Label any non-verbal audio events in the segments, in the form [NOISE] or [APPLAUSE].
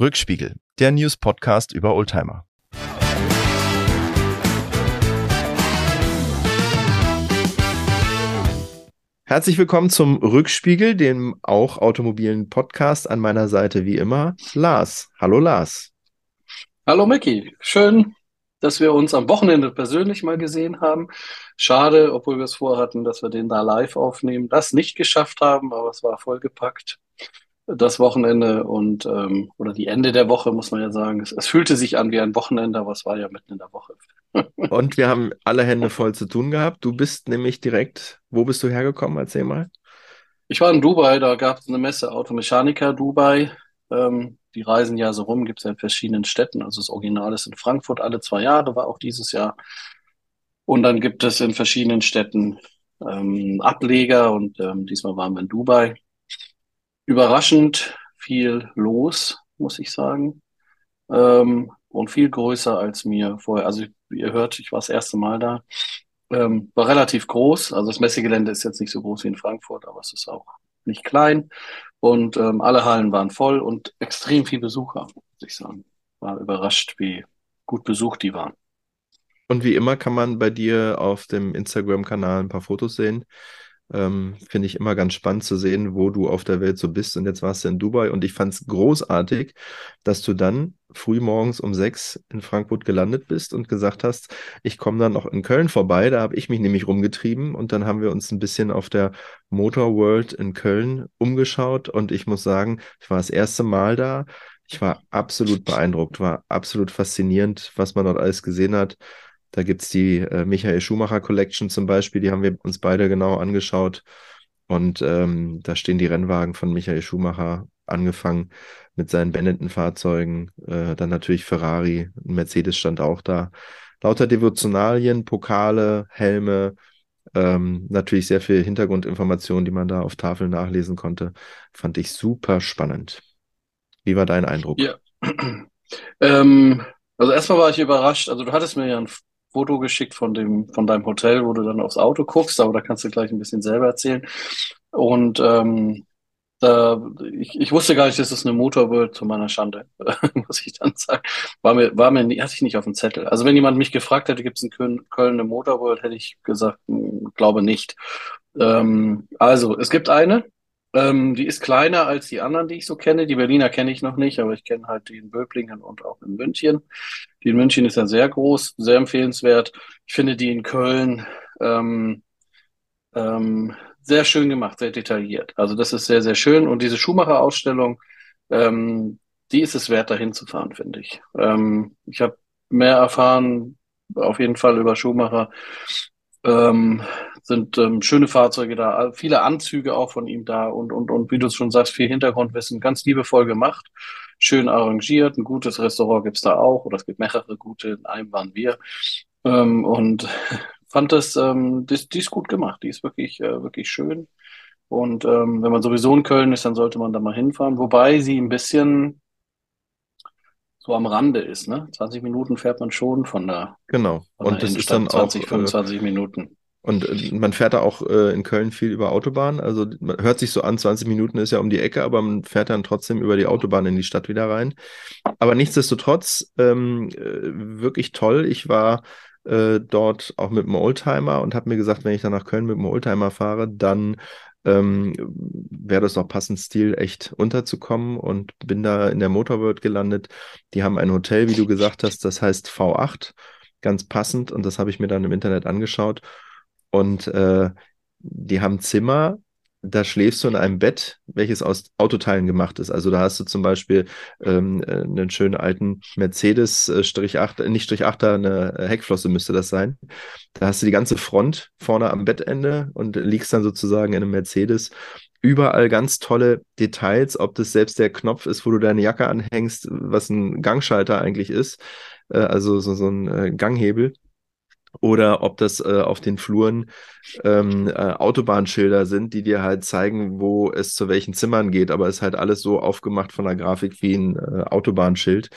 Rückspiegel, der News-Podcast über Oldtimer. Herzlich willkommen zum Rückspiegel, dem auch automobilen Podcast. An meiner Seite wie immer Lars. Hallo Lars. Hallo Micky. Schön, dass wir uns am Wochenende persönlich mal gesehen haben. Schade, obwohl wir es vorhatten, dass wir den da live aufnehmen, das nicht geschafft haben, aber es war vollgepackt das Wochenende und ähm, oder die Ende der Woche, muss man ja sagen. Es, es, fühlte sich an wie ein Wochenende, aber es war ja mitten in der Woche. [LAUGHS] und wir haben alle Hände voll zu tun gehabt. Du bist nämlich direkt, wo bist du hergekommen? Erzähl mal. Ich war in Dubai, da gab es eine Messe Automechaniker Dubai. Ähm, die reisen ja so rum, gibt es ja in verschiedenen Städten. Also das Original ist in Frankfurt alle zwei Jahre, war auch dieses Jahr. Und dann gibt es in verschiedenen Städten ähm, Ableger und ähm, diesmal waren wir in Dubai überraschend viel los, muss ich sagen. Ähm, und viel größer als mir vorher. Also ihr hört, ich war das erste Mal da. Ähm, war relativ groß. Also das Messegelände ist jetzt nicht so groß wie in Frankfurt, aber es ist auch nicht klein. Und ähm, alle Hallen waren voll und extrem viel Besucher, muss ich sagen. War überrascht, wie gut besucht die waren. Und wie immer kann man bei dir auf dem Instagram-Kanal ein paar Fotos sehen. Ähm, Finde ich immer ganz spannend zu sehen, wo du auf der Welt so bist. Und jetzt warst du in Dubai und ich fand es großartig, dass du dann früh morgens um sechs in Frankfurt gelandet bist und gesagt hast, ich komme dann noch in Köln vorbei. Da habe ich mich nämlich rumgetrieben und dann haben wir uns ein bisschen auf der Motor World in Köln umgeschaut und ich muss sagen, ich war das erste Mal da. Ich war absolut beeindruckt, war absolut faszinierend, was man dort alles gesehen hat. Da gibt es die äh, Michael Schumacher Collection zum Beispiel, die haben wir uns beide genau angeschaut. Und ähm, da stehen die Rennwagen von Michael Schumacher, angefangen mit seinen Benetton-Fahrzeugen, äh, dann natürlich Ferrari, Mercedes stand auch da. Lauter Devotionalien, Pokale, Helme, ähm, natürlich sehr viel Hintergrundinformationen, die man da auf Tafeln nachlesen konnte. Fand ich super spannend. Wie war dein Eindruck? Ja. [CLEARS THROAT] ähm, also erstmal war ich überrascht. Also du hattest mir ja ein Foto geschickt von dem, von deinem Hotel, wo du dann aufs Auto guckst, aber da kannst du gleich ein bisschen selber erzählen. Und ähm, da, ich, ich wusste gar nicht, dass es eine Motorworld zu meiner Schande, [LAUGHS] muss ich dann sagen. War mir, war mir, hatte ich nicht auf dem Zettel. Also wenn jemand mich gefragt hätte, gibt es in Köln, Köln eine Motorworld, hätte ich gesagt, hm, glaube nicht. Ähm, also es gibt eine, ähm, die ist kleiner als die anderen, die ich so kenne. Die Berliner kenne ich noch nicht, aber ich kenne halt die in Böblingen und auch in München. Die in München ist ja sehr groß, sehr empfehlenswert. Ich finde die in Köln ähm, ähm, sehr schön gemacht, sehr detailliert. Also das ist sehr, sehr schön. Und diese Schumacher-Ausstellung, ähm, die ist es wert, dahin zu fahren, finde ich. Ähm, ich habe mehr erfahren, auf jeden Fall über Schumacher. Sind ähm, schöne Fahrzeuge da, viele Anzüge auch von ihm da und, und, und wie du schon sagst, viel Hintergrundwissen, ganz liebevoll gemacht, schön arrangiert, ein gutes Restaurant gibt's da auch oder es gibt mehrere gute, in einem waren wir ähm, und [LAUGHS] fand das, ähm, das, die ist gut gemacht, die ist wirklich, äh, wirklich schön und ähm, wenn man sowieso in Köln ist, dann sollte man da mal hinfahren, wobei sie ein bisschen so am Rande ist, ne? 20 Minuten fährt man schon von da. Genau. Von und das ist dann 20, auch 25 äh, Minuten. Und äh, man fährt da auch äh, in Köln viel über Autobahn. Also man hört sich so an, 20 Minuten ist ja um die Ecke, aber man fährt dann trotzdem über die Autobahn in die Stadt wieder rein. Aber nichtsdestotrotz ähm, äh, wirklich toll. Ich war äh, dort auch mit einem Oldtimer und habe mir gesagt, wenn ich dann nach Köln mit einem Oldtimer fahre, dann ähm, wäre das auch passend Stil, echt unterzukommen und bin da in der Motorworld gelandet. Die haben ein Hotel, wie du gesagt hast, das heißt V8, ganz passend und das habe ich mir dann im Internet angeschaut und äh, die haben Zimmer, da schläfst du in einem Bett, welches aus Autoteilen gemacht ist. Also da hast du zum Beispiel ähm, äh, einen schönen alten Mercedes äh, Strich 8, nicht Strich 8er, eine Heckflosse müsste das sein. Da hast du die ganze Front vorne am Bettende und liegst dann sozusagen in einem Mercedes. Überall ganz tolle Details, ob das selbst der Knopf ist, wo du deine Jacke anhängst, was ein Gangschalter eigentlich ist, äh, also so, so ein äh, Ganghebel oder ob das äh, auf den Fluren ähm, äh, Autobahnschilder sind, die dir halt zeigen, wo es zu welchen Zimmern geht. Aber es ist halt alles so aufgemacht von der Grafik wie ein äh, Autobahnschild.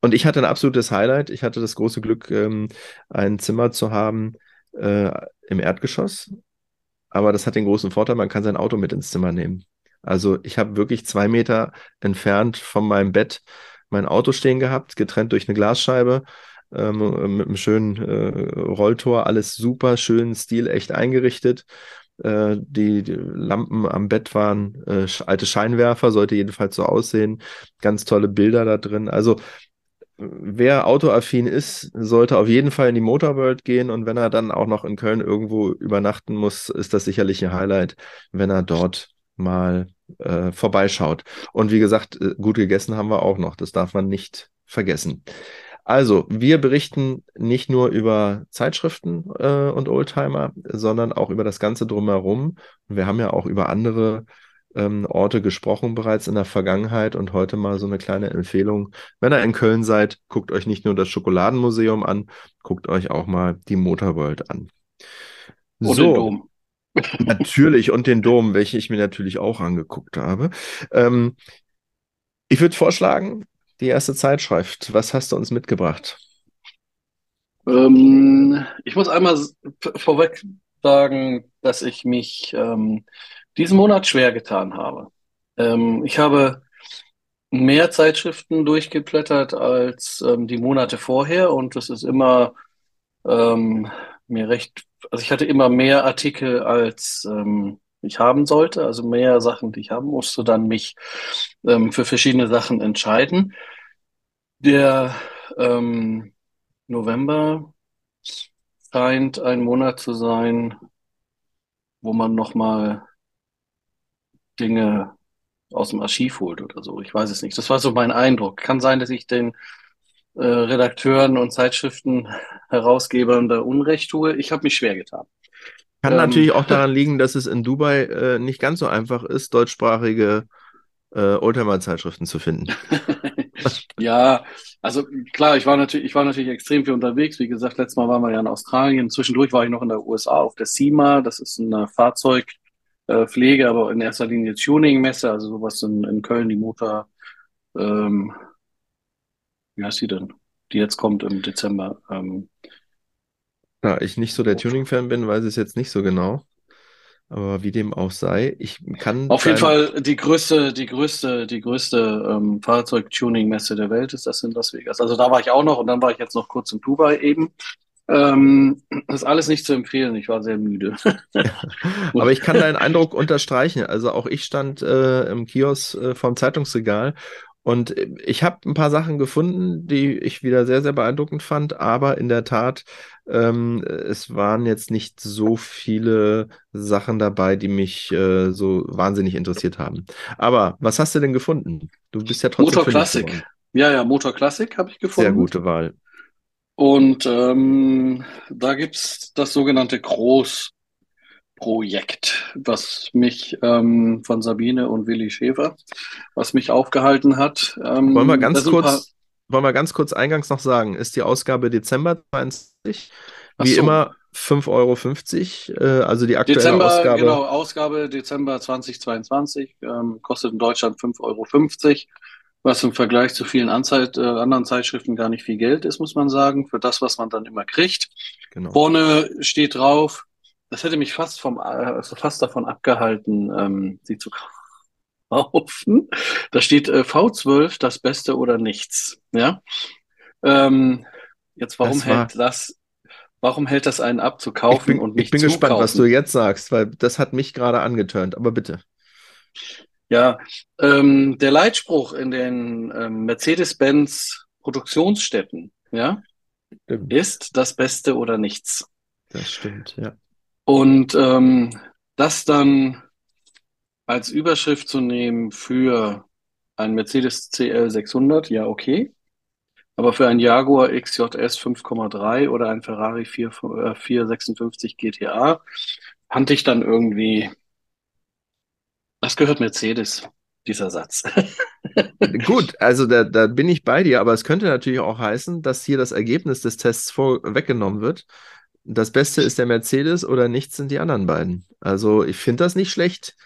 Und ich hatte ein absolutes Highlight. Ich hatte das große Glück, ähm, ein Zimmer zu haben äh, im Erdgeschoss. Aber das hat den großen Vorteil, man kann sein Auto mit ins Zimmer nehmen. Also ich habe wirklich zwei Meter entfernt von meinem Bett mein Auto stehen gehabt, getrennt durch eine Glasscheibe ähm, mit einem schönen äh, Rolltor, alles super schön, stilecht eingerichtet. Äh, die, die, Lampen am Bett waren äh, alte Scheinwerfer, sollte jedenfalls so aussehen. Ganz tolle Bilder da drin. Also wer autoaffin ist, sollte auf jeden Fall in die Motorworld gehen und wenn er dann auch noch in Köln irgendwo übernachten muss, ist das sicherlich ein Highlight, wenn er dort mal äh, vorbeischaut. Und wie gesagt, äh, gut gegessen haben wir auch noch, das darf man nicht vergessen. Also, wir berichten nicht nur über Zeitschriften äh, und Oldtimer, sondern auch über das Ganze drumherum. Wir haben ja auch über andere ähm, Orte gesprochen bereits in der Vergangenheit und heute mal so eine kleine Empfehlung. Wenn ihr in Köln seid, guckt euch nicht nur das Schokoladenmuseum an, guckt euch auch mal die Motorworld an. Und so. den Dom. [LAUGHS] [LAUGHS] Natürlich, und den Dom, welchen ich mir natürlich auch angeguckt habe. Ähm, ich würde vorschlagen, die erste Zeitschrift. Was hast du uns mitgebracht? Ähm, ich muss einmal vorweg sagen, dass ich mich ähm, diesen Monat schwer getan habe. Ähm, ich habe mehr Zeitschriften durchgeblättert als ähm, die Monate vorher und das ist immer ähm, mir recht, also ich hatte immer mehr Artikel als ähm, ich haben sollte, also mehr Sachen, die ich haben musste, dann mich ähm, für verschiedene Sachen entscheiden. Der ähm, November scheint ein Monat zu sein, wo man nochmal Dinge aus dem Archiv holt oder so. Ich weiß es nicht. Das war so mein Eindruck. Kann sein, dass ich den äh, Redakteuren und Zeitschriften Herausgebern da Unrecht tue. Ich habe mich schwer getan. Kann ähm, natürlich auch daran liegen, dass es in Dubai äh, nicht ganz so einfach ist, deutschsprachige äh, Oldtimer-Zeitschriften zu finden. [LAUGHS] ja, also klar, ich war natürlich, ich war natürlich extrem viel unterwegs. Wie gesagt, letztes Mal waren wir ja in Australien. Zwischendurch war ich noch in der USA auf der SEMA. Das ist eine Fahrzeugpflege, aber in erster Linie Tuning-Messe, also sowas in, in Köln, die Motor, ähm, wie heißt die denn? Die jetzt kommt im Dezember. Ähm, da ich nicht so der Tuning-Fan bin, weiß ich es jetzt nicht so genau. Aber wie dem auch sei, ich kann. Auf jeden Fall die größte, die größte, die größte ähm, Fahrzeug-Tuning-Messe der Welt ist das in Las Vegas. Also da war ich auch noch und dann war ich jetzt noch kurz in Dubai eben. Ähm, das ist alles nicht zu empfehlen. Ich war sehr müde. [LAUGHS] Aber ich kann deinen Eindruck unterstreichen. Also auch ich stand äh, im Kiosk äh, vorm Zeitungsregal und ich habe ein paar Sachen gefunden, die ich wieder sehr, sehr beeindruckend fand, aber in der Tat, ähm, es waren jetzt nicht so viele Sachen dabei, die mich äh, so wahnsinnig interessiert haben. Aber was hast du denn gefunden? Du bist ja trotzdem. Motor Classic. Ja, ja, Motor Classic habe ich gefunden. Sehr gute Wahl. Und ähm, da gibt's das sogenannte Groß Projekt, was mich ähm, von Sabine und Willi Schäfer, was mich aufgehalten hat. Ähm, wollen wir ganz kurz, wollen wir ganz kurz eingangs noch sagen, ist die Ausgabe Dezember 20, wie so. immer 5,50 Euro, äh, also die aktuelle Dezember, Ausgabe. Genau, Ausgabe Dezember 2022, ähm, kostet in Deutschland 5,50 Euro, was im Vergleich zu vielen Anzeit, äh, anderen Zeitschriften gar nicht viel Geld ist, muss man sagen, für das, was man dann immer kriegt. Genau. Vorne steht drauf, das hätte mich fast vom, also fast davon abgehalten, ähm, sie zu kaufen. Da steht äh, V12 das Beste oder nichts. Ja. Ähm, jetzt warum das hält das? Warum hält das einen ab zu kaufen bin, und nicht Ich bin gespannt, kaufen? was du jetzt sagst, weil das hat mich gerade angetönt. Aber bitte. Ja, ähm, der Leitspruch in den ähm, Mercedes-Benz Produktionsstätten, ja, stimmt. ist das Beste oder nichts. Das stimmt, ja. Und ähm, das dann als Überschrift zu nehmen für ein Mercedes CL 600, ja, okay. Aber für ein Jaguar XJS 5,3 oder ein Ferrari 4, äh, 456 GTA fand ich dann irgendwie, das gehört Mercedes, dieser Satz. [LAUGHS] Gut, also da, da bin ich bei dir, aber es könnte natürlich auch heißen, dass hier das Ergebnis des Tests vorweggenommen wird das Beste ist der Mercedes oder nichts sind die anderen beiden. Also ich finde das nicht schlecht.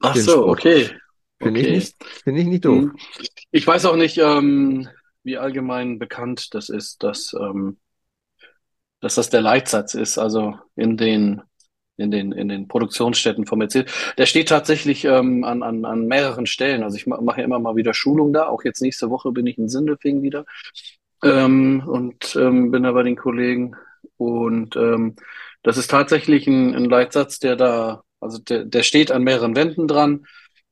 Ach so, Spruch. okay. Finde okay. ich, nicht, find ich nicht doof. Hm. Ich weiß auch nicht, ähm, wie allgemein bekannt das ist, dass, ähm, dass das der Leitsatz ist. Also in den in den, in den Produktionsstätten von Mercedes. Der steht tatsächlich ähm, an, an, an mehreren Stellen. Also ich mache ja immer mal wieder Schulung da. Auch jetzt nächste Woche bin ich in Sindelfingen wieder ähm, und ähm, bin da bei den Kollegen. Und ähm, das ist tatsächlich ein, ein Leitsatz, der da, also der, der steht an mehreren Wänden dran.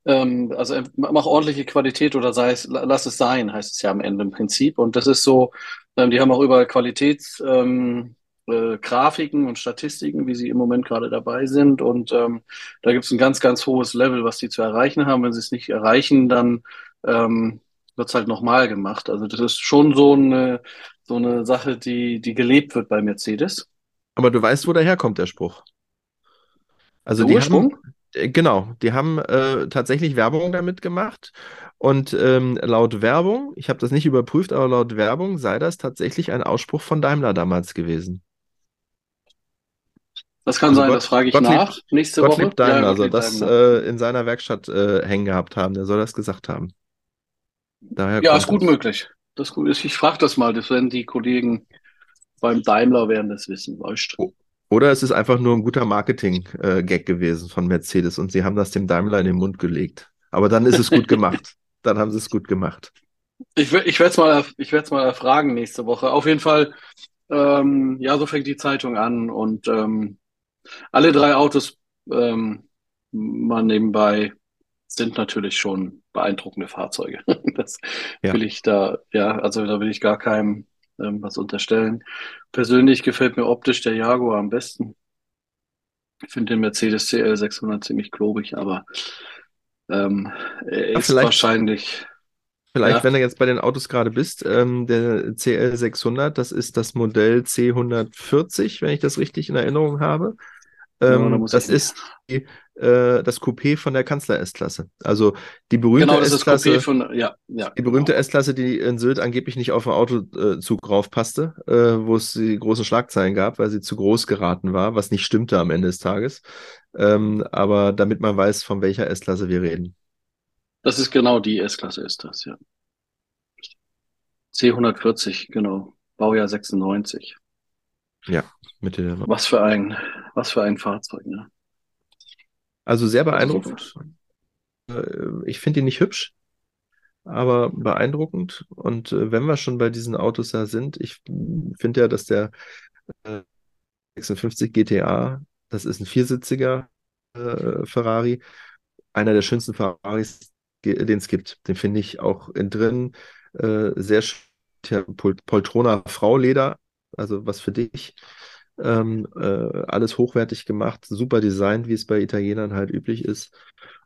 Ähm, also mach ordentliche Qualität oder sei es, lass es sein, heißt es ja am Ende im Prinzip. Und das ist so, ähm, die haben auch überall Qualitäts, ähm, äh, und Statistiken, wie sie im Moment gerade dabei sind. Und ähm, da gibt es ein ganz, ganz hohes Level, was die zu erreichen haben. Wenn sie es nicht erreichen, dann ähm, wird es halt nochmal gemacht. Also das ist schon so eine, so eine Sache, die, die gelebt wird bei Mercedes. Aber du weißt, wo der herkommt, der Spruch. Also die haben, äh, genau, die haben äh, tatsächlich Werbung damit gemacht. Und ähm, laut Werbung, ich habe das nicht überprüft, aber laut Werbung sei das tatsächlich ein Ausspruch von Daimler damals gewesen. Das kann also sein, Gott, das frage ich Gottlieb, nach nächste Gottlieb Woche. Daimler, ja, also das äh, in seiner Werkstatt äh, hängen gehabt haben, der soll das gesagt haben. Daher ja, ist gut das. möglich. Das ist gut. Ich frage das mal, das werden die Kollegen beim Daimler werden das wissen, weißt du. Oder es ist einfach nur ein guter Marketing-Gag gewesen von Mercedes und sie haben das dem Daimler in den Mund gelegt. Aber dann ist es gut gemacht. [LAUGHS] Dann haben sie es gut gemacht. Ich, ich werde es mal, mal erfragen nächste Woche. Auf jeden Fall, ähm, ja, so fängt die Zeitung an und ähm, alle drei Autos ähm, mal nebenbei sind natürlich schon beeindruckende Fahrzeuge. [LAUGHS] das ja. will ich da, ja, also da will ich gar keinem ähm, was unterstellen. Persönlich gefällt mir optisch der Jaguar am besten. Ich finde den Mercedes CL 600 ziemlich klobig, aber ähm, er ist ja, wahrscheinlich. Vielleicht, ja. wenn du jetzt bei den Autos gerade bist, ähm, der CL 600, das ist das Modell C140, wenn ich das richtig in Erinnerung habe. Ähm, ja, das ist die, äh, das Coupé von der Kanzler-S-Klasse. Also die berühmte genau, S-Klasse, ja, ja, die berühmte genau. S-Klasse, die in Sylt angeblich nicht auf den Autozug raufpasste, äh, wo es die großen Schlagzeilen gab, weil sie zu groß geraten war, was nicht stimmte am Ende des Tages. Ähm, aber damit man weiß, von welcher S-Klasse wir reden. Das ist genau die S-Klasse ist das, ja. C140, genau. Baujahr 96. Ja, Mitte der Was für ein, was für ein Fahrzeug, ne? Also sehr beeindruckend. Äh, ich finde ihn nicht hübsch, aber beeindruckend. Und äh, wenn wir schon bei diesen Autos da sind, ich finde ja, dass der 56 äh, GTA, das ist ein viersitziger Ferrari, einer der schönsten Ferraris, den es gibt. Den finde ich auch in drin sehr schön. Poltrona Frauleder, also was für dich. Ähm, äh, alles hochwertig gemacht, super designt, wie es bei Italienern halt üblich ist.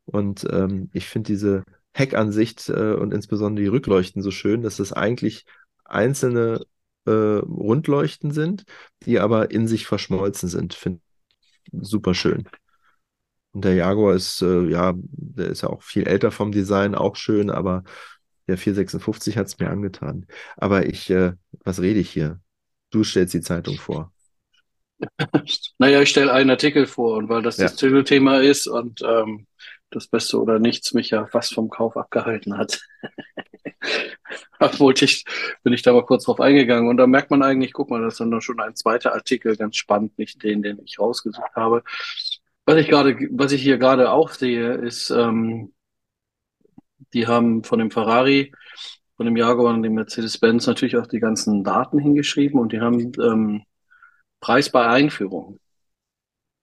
Und ähm, ich finde diese Heckansicht äh, und insbesondere die Rückleuchten so schön, dass es eigentlich einzelne äh, Rundleuchten sind, die aber in sich verschmolzen sind. Finde super schön. Und der Jaguar ist, äh, ja, der ist ja auch viel älter vom Design, auch schön, aber der 456 hat es mir angetan. Aber ich, äh, was rede ich hier? Du stellst die Zeitung vor. [LAUGHS] naja, ich stelle einen Artikel vor und weil das ja. das Titelthema ist und ähm, das Beste oder Nichts mich ja fast vom Kauf abgehalten hat. [LAUGHS] ich, bin ich da mal kurz drauf eingegangen und da merkt man eigentlich, guck mal, das ist dann schon ein zweiter Artikel, ganz spannend, nicht den, den ich rausgesucht habe. Was ich gerade, was ich hier gerade auch sehe, ist, ähm, die haben von dem Ferrari, von dem Jaguar und dem Mercedes-Benz natürlich auch die ganzen Daten hingeschrieben und die haben ähm, Preis bei Einführung.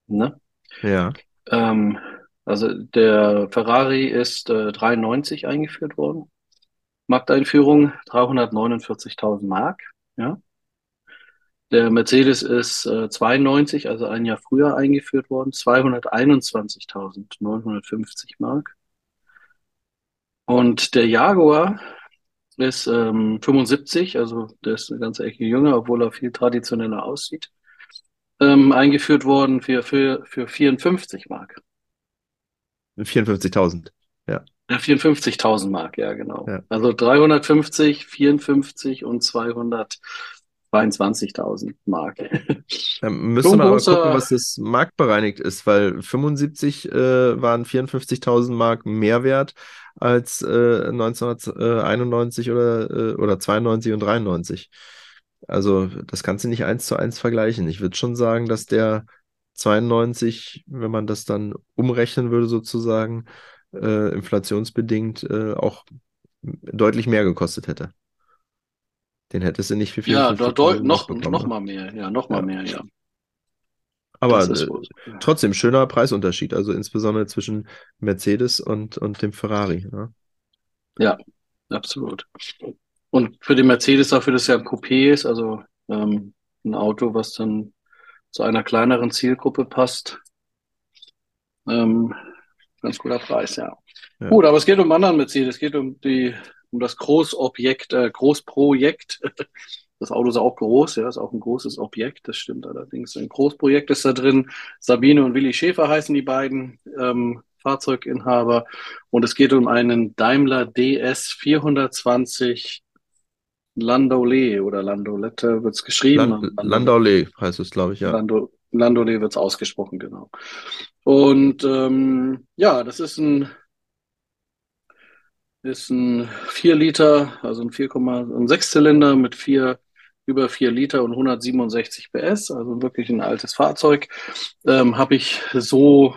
Ne? Ja. Ähm, also der Ferrari ist äh, 93 eingeführt worden. Markteinführung 349.000 Mark. Ja. Der Mercedes ist äh, 92, also ein Jahr früher eingeführt worden, 221.950 Mark. Und der Jaguar ist ähm, 75, also der ist eine ganze Ecke jünger, obwohl er viel traditioneller aussieht ähm, eingeführt worden für, für, für 54 Mark. 54.000, ja. Ja, 54.000 Mark, ja, genau. Ja. Also 350, 54 und 222.000 Mark. Da [LAUGHS] müsste man aber gucken, was das marktbereinigt ist, weil 75 äh, waren 54.000 Mark mehr wert als äh, 1991 oder, äh, oder 92 und 93. Also das kannst du nicht eins zu eins vergleichen. Ich würde schon sagen, dass der 92, wenn man das dann umrechnen würde sozusagen, äh, inflationsbedingt äh, auch deutlich mehr gekostet hätte. Den hättest du nicht für 54 Ja, noch, noch mal mehr, ja, noch mal ja. mehr, ja. Aber äh, trotzdem schöner Preisunterschied, also insbesondere zwischen Mercedes und, und dem Ferrari. Ja, ja absolut. Und für den Mercedes dafür, dass ja ein Coupé ist, also ähm, ein Auto, was dann zu einer kleineren Zielgruppe passt. Ähm, ganz guter Preis, ja. ja. Gut, aber es geht um anderen Mercedes, es geht um die, um das Großobjekt, äh, Großprojekt. [LAUGHS] Das Auto ist auch groß, ja, ist auch ein großes Objekt, das stimmt allerdings. Ein Großprojekt ist da drin. Sabine und Willi Schäfer heißen die beiden ähm, Fahrzeuginhaber. Und es geht um einen Daimler DS 420 Landaulet oder Landolette wird es geschrieben. Land, Landaulet heißt es, glaube ich, ja. Lando, Landaulet wird es ausgesprochen, genau. Und ähm, ja, das ist ein ist ein 4 Liter, also ein 4,6 Zylinder mit vier über 4 Liter und 167 PS, also wirklich ein altes Fahrzeug. Ähm, Habe ich so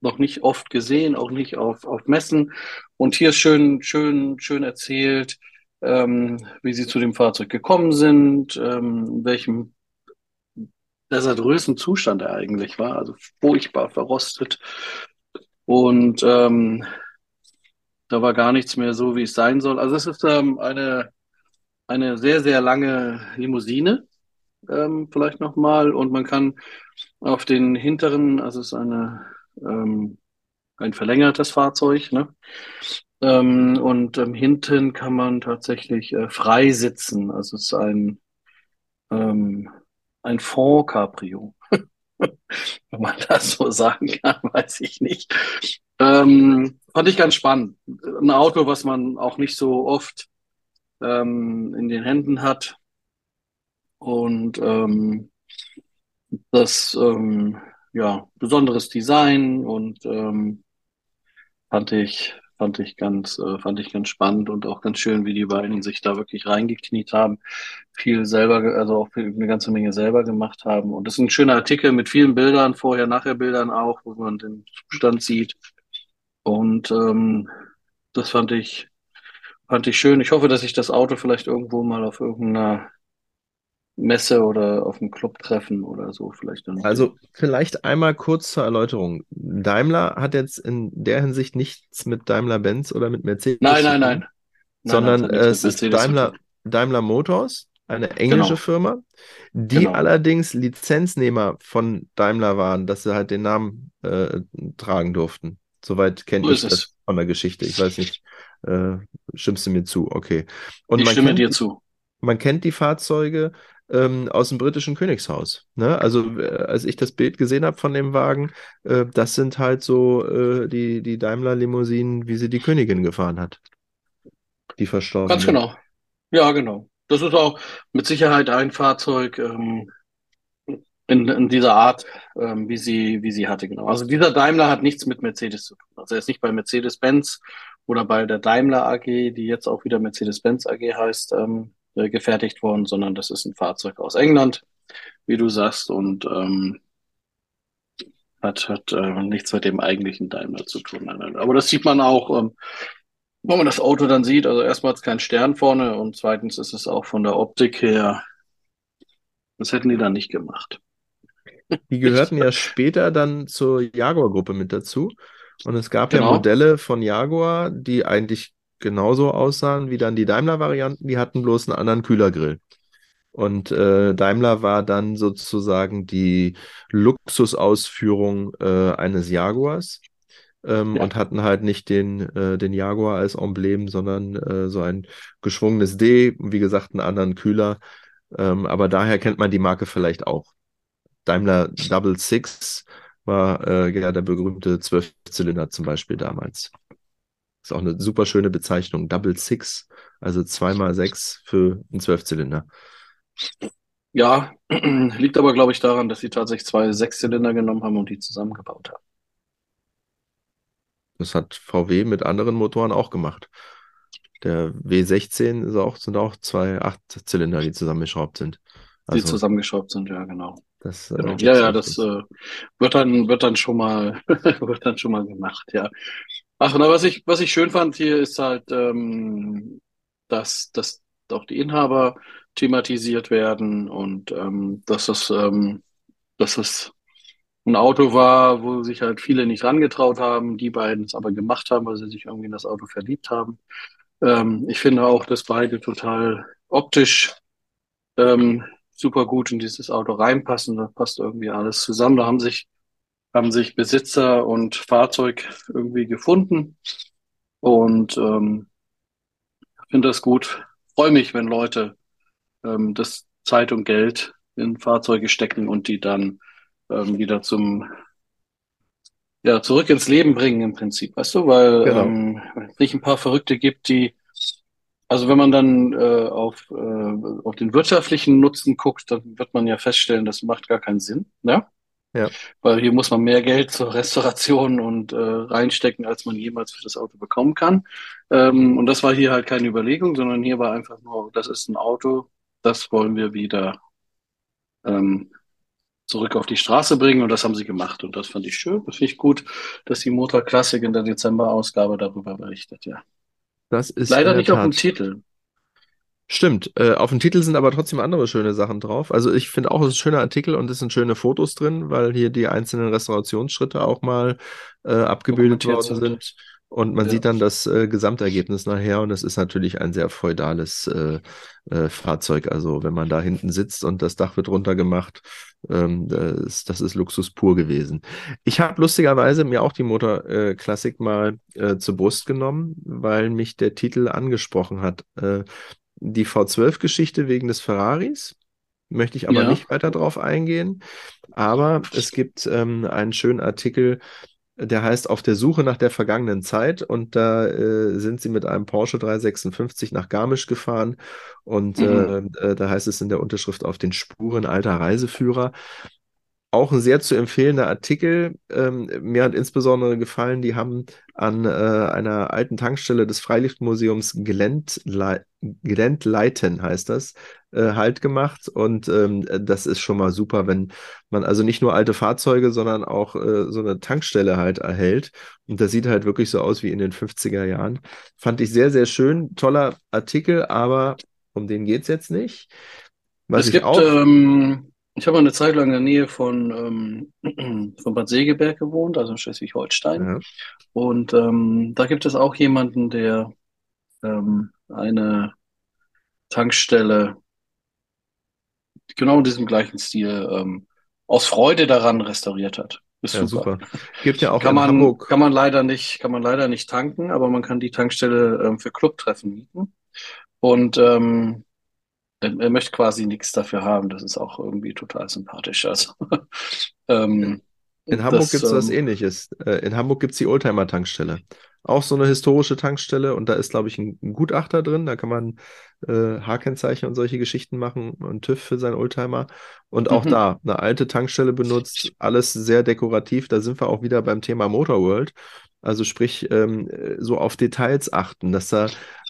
noch nicht oft gesehen, auch nicht auf, auf Messen. Und hier ist schön, schön, schön erzählt, ähm, wie sie zu dem Fahrzeug gekommen sind, ähm, in welchem desaströsen Zustand er eigentlich war, also furchtbar verrostet. Und ähm, da war gar nichts mehr so, wie es sein soll. Also es ist ähm, eine, eine sehr, sehr lange Limousine, ähm, vielleicht nochmal. Und man kann auf den hinteren, also es ist eine, ähm, ein verlängertes Fahrzeug, ne? Ähm, und ähm, hinten kann man tatsächlich äh, frei sitzen. Also es ist ein, ähm, ein Fond Cabrio. [LAUGHS] Wenn man das so sagen kann, [LAUGHS] weiß ich nicht. Ähm, fand ich ganz spannend. Ein Auto, was man auch nicht so oft ähm, in den Händen hat. Und ähm, das, ähm, ja, besonderes Design und ähm, fand ich, fand ich ganz, äh, fand ich ganz spannend und auch ganz schön, wie die beiden sich da wirklich reingekniet haben, viel selber, also auch eine ganze Menge selber gemacht haben. Und das ist ein schöner Artikel mit vielen Bildern, vorher, nachher Bildern auch, wo man den Zustand sieht. Und ähm, das fand ich, fand ich schön. Ich hoffe, dass ich das Auto vielleicht irgendwo mal auf irgendeiner Messe oder auf einem Club treffen oder so vielleicht dann. Also vielleicht einmal kurz zur Erläuterung. Daimler hat jetzt in der Hinsicht nichts mit Daimler-Benz oder mit Mercedes. Nein, nein, nein. Sondern nein, es ist Daimler, Daimler Motors, eine englische genau. Firma, die genau. allerdings Lizenznehmer von Daimler waren, dass sie halt den Namen äh, tragen durften. Soweit kenne so ich das von der Geschichte. Ich weiß nicht, äh, stimmst du mir zu? Okay. Und ich stimme dir zu. Man kennt die Fahrzeuge ähm, aus dem britischen Königshaus. Ne? Also äh, als ich das Bild gesehen habe von dem Wagen, äh, das sind halt so äh, die, die Daimler-Limousinen, wie sie die Königin gefahren hat. Die verstorben. Ganz genau. Ja, genau. Das ist auch mit Sicherheit ein Fahrzeug, ähm, in, in dieser Art, ähm, wie sie, wie sie hatte, genau. Also dieser Daimler hat nichts mit Mercedes zu tun. Also er ist nicht bei Mercedes-Benz oder bei der Daimler AG, die jetzt auch wieder Mercedes-Benz AG heißt, ähm, äh, gefertigt worden, sondern das ist ein Fahrzeug aus England, wie du sagst, und ähm, hat, hat äh, nichts mit dem eigentlichen Daimler zu tun. Aber das sieht man auch, ähm, wenn man das Auto dann sieht. Also erstmal hat es keinen Stern vorne und zweitens ist es auch von der Optik her, das hätten die dann nicht gemacht. Die gehörten ja später dann zur Jaguar-Gruppe mit dazu. Und es gab genau. ja Modelle von Jaguar, die eigentlich genauso aussahen wie dann die Daimler-Varianten, die hatten bloß einen anderen Kühlergrill. Und äh, Daimler war dann sozusagen die Luxusausführung äh, eines Jaguars ähm, ja. und hatten halt nicht den, äh, den Jaguar als Emblem, sondern äh, so ein geschwungenes D, wie gesagt, einen anderen Kühler. Ähm, aber daher kennt man die Marke vielleicht auch. Daimler Double Six war äh, ja der berühmte Zwölfzylinder zum Beispiel damals. Ist auch eine super schöne Bezeichnung. Double Six, also zweimal sechs für einen Zwölfzylinder. Ja, [CLEARS THROAT] liegt aber, glaube ich, daran, dass sie tatsächlich zwei Sechszylinder genommen haben und die zusammengebaut haben. Das hat VW mit anderen Motoren auch gemacht. Der W16 ist auch, sind auch zwei Achtzylinder, die zusammengeschraubt sind. Also, die zusammengeschraubt sind, ja, genau. Das, äh, Genau. Ja, ja, das äh, wird dann, wird dann schon mal, [LAUGHS] wird dann schon mal gemacht, ja. Ach, na, was ich, was ich schön fand hier ist halt, ähm, dass, dass auch die Inhaber thematisiert werden und ähm, dass es, ähm, dass es ein Auto war, wo sich halt viele nicht rangetraut haben, die beiden es aber gemacht haben, weil sie sich irgendwie in das Auto verliebt haben. Ähm, ich finde auch, dass beide total optisch ähm, super gut in dieses Auto reinpassen. Da passt irgendwie alles zusammen. Da haben sich, haben sich Besitzer und Fahrzeug irgendwie gefunden. Und ähm, finde das gut. Freue mich, wenn Leute ähm, das Zeit und Geld in Fahrzeuge stecken und die dann ähm, wieder zum ja zurück ins Leben bringen im Prinzip, weißt du, weil Genau. ähm, es nicht ein paar Verrückte gibt, die also wenn man dann äh, auf, äh, auf den wirtschaftlichen Nutzen guckt, dann wird man ja feststellen, das macht gar keinen Sinn, ne? Ja. Weil hier muss man mehr Geld zur Restauration und äh, reinstecken, als man jemals für das Auto bekommen kann. Ähm, und das war hier halt keine Überlegung, sondern hier war einfach nur, das ist ein Auto, das wollen wir wieder ähm, zurück auf die Straße bringen und das haben sie gemacht und das fand ich schön. Das finde ich gut, dass die Motor Classic in der Dezemberausgabe darüber berichtet, ja. Das ist Leider nicht auf dem Tat. Titel. Stimmt, äh, auf dem Titel sind aber trotzdem andere schöne Sachen drauf. Also ich finde auch, es ist ein schöner Artikel und es sind schöne Fotos drin, weil hier die einzelnen Restaurationsschritte auch mal äh, abgebildet worden sind. sind. Und man Ja. sieht dann das äh, Gesamtergebnis nachher und es ist natürlich ein sehr feudales äh, äh, Fahrzeug. Also wenn man da hinten sitzt und das Dach wird runtergemacht, ähm, das, ist- das ist Luxus pur gewesen. Ich habe lustigerweise mir auch die Motor äh, Classic mal äh, zur Brust genommen, weil mich der Titel angesprochen hat. Die V12-Geschichte wegen des Ferraris. Möchte ich aber Ja. nicht weiter drauf eingehen. Aber es gibt ähm, einen schönen Artikel, der heißt Auf der Suche nach der vergangenen Zeit. Und da äh, sind sie mit einem Porsche 356 nach Garmisch gefahren. Und Mhm. äh, äh, da heißt es in der Unterschrift auf den Spuren alter Reiseführer. Auch ein sehr zu empfehlender Artikel. Ähm, mir hat insbesondere gefallen, die haben an äh, einer alten Tankstelle des Freilichtmuseums Glendlei- Glendleiten, heißt das, äh, Halt gemacht. Und ähm, das ist schon mal super, wenn man also nicht nur alte Fahrzeuge, sondern auch äh, so eine Tankstelle halt erhält. Und das sieht halt wirklich so aus wie in den 50er Jahren. Fand ich sehr, sehr schön. Toller Artikel, aber um den geht's jetzt nicht. Was Es ich gibt, auch. ähm, ich habe eine Zeit lang in der Nähe von, ähm, [CLEARS THROAT] von Bad Segeberg gewohnt, also in Schleswig-Holstein. Ja, Und ähm, da gibt es auch jemanden, der ähm, eine Tankstelle genau in diesem gleichen Stil ähm, aus Freude daran restauriert hat. Ist ja, super. super. Gibt ja auch Kann in man, Hamburg. kann man leider nicht, kann man leider nicht tanken, aber man kann die Tankstelle ähm, für Clubtreffen mieten. Und ähm, er, er möchte quasi nichts dafür haben. Das ist auch irgendwie total sympathisch. Also, [LAUGHS] ähm, In Hamburg gibt es was ähm, Ähnliches. Äh, In Hamburg gibt es die Oldtimer-Tankstelle. Auch so eine historische Tankstelle und da ist, glaube ich, ein, ein Gutachter drin. Da kann man äh, H-Kennzeichen und solche Geschichten machen und TÜV für seinen Oldtimer. Und auch Mhm. da eine alte Tankstelle benutzt, alles sehr dekorativ. Da sind wir auch wieder beim Thema Motorworld. Also sprich, ähm, äh, so auf Details achten, dass da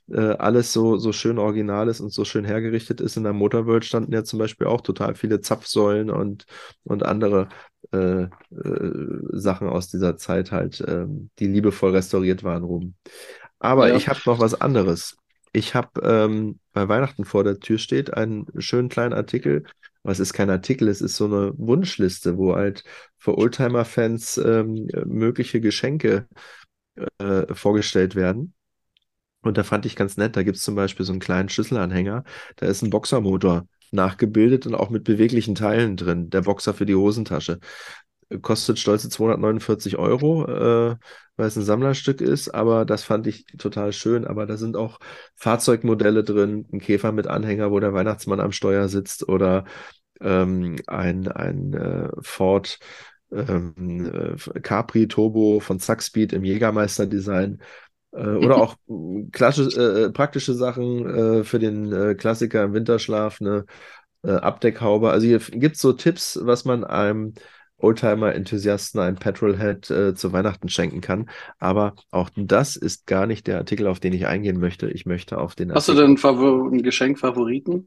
äh, alles so, so schön original ist und so schön hergerichtet ist. In der Motorworld standen ja zum Beispiel auch total viele Zapfsäulen und, und andere äh, äh, Sachen aus dieser Zeit halt, ähm, die liebevoll restauriert waren, rum. Aber ja. ich habe noch was anderes. Ich habe, ähm, weil Weihnachten vor der Tür steht, einen schönen kleinen Artikel. Aber es ist kein Artikel, es ist so eine Wunschliste, wo halt für Oldtimer-Fans ähm, mögliche Geschenke äh, vorgestellt werden. Und da fand ich ganz nett, da gibt es zum Beispiel so einen kleinen Schlüsselanhänger, da ist ein Boxermotor nachgebildet und auch mit beweglichen Teilen drin, der Boxer für die Hosentasche. Kostet stolze 249 Euro, äh, weil es ein Sammlerstück ist, aber das fand ich total schön. Aber da sind auch Fahrzeugmodelle drin, ein Käfer mit Anhänger, wo der Weihnachtsmann am Steuer sitzt oder ähm, ein, ein äh, Ford ähm, äh, Capri Turbo von Zackspeed im Jägermeister-Design. Äh, oder auch mh, klassische, äh, praktische Sachen äh, für den äh, Klassiker im Winterschlaf, eine äh, Abdeckhaube. Also hier gibt es so Tipps, was man einem Oldtimer-Enthusiasten, einem Petrolhead äh, zu Weihnachten schenken kann. Aber auch das ist gar nicht der Artikel, auf den ich eingehen möchte. Ich möchte auf den Hast du Artikel. denn Favor ein Geschenk Favoriten?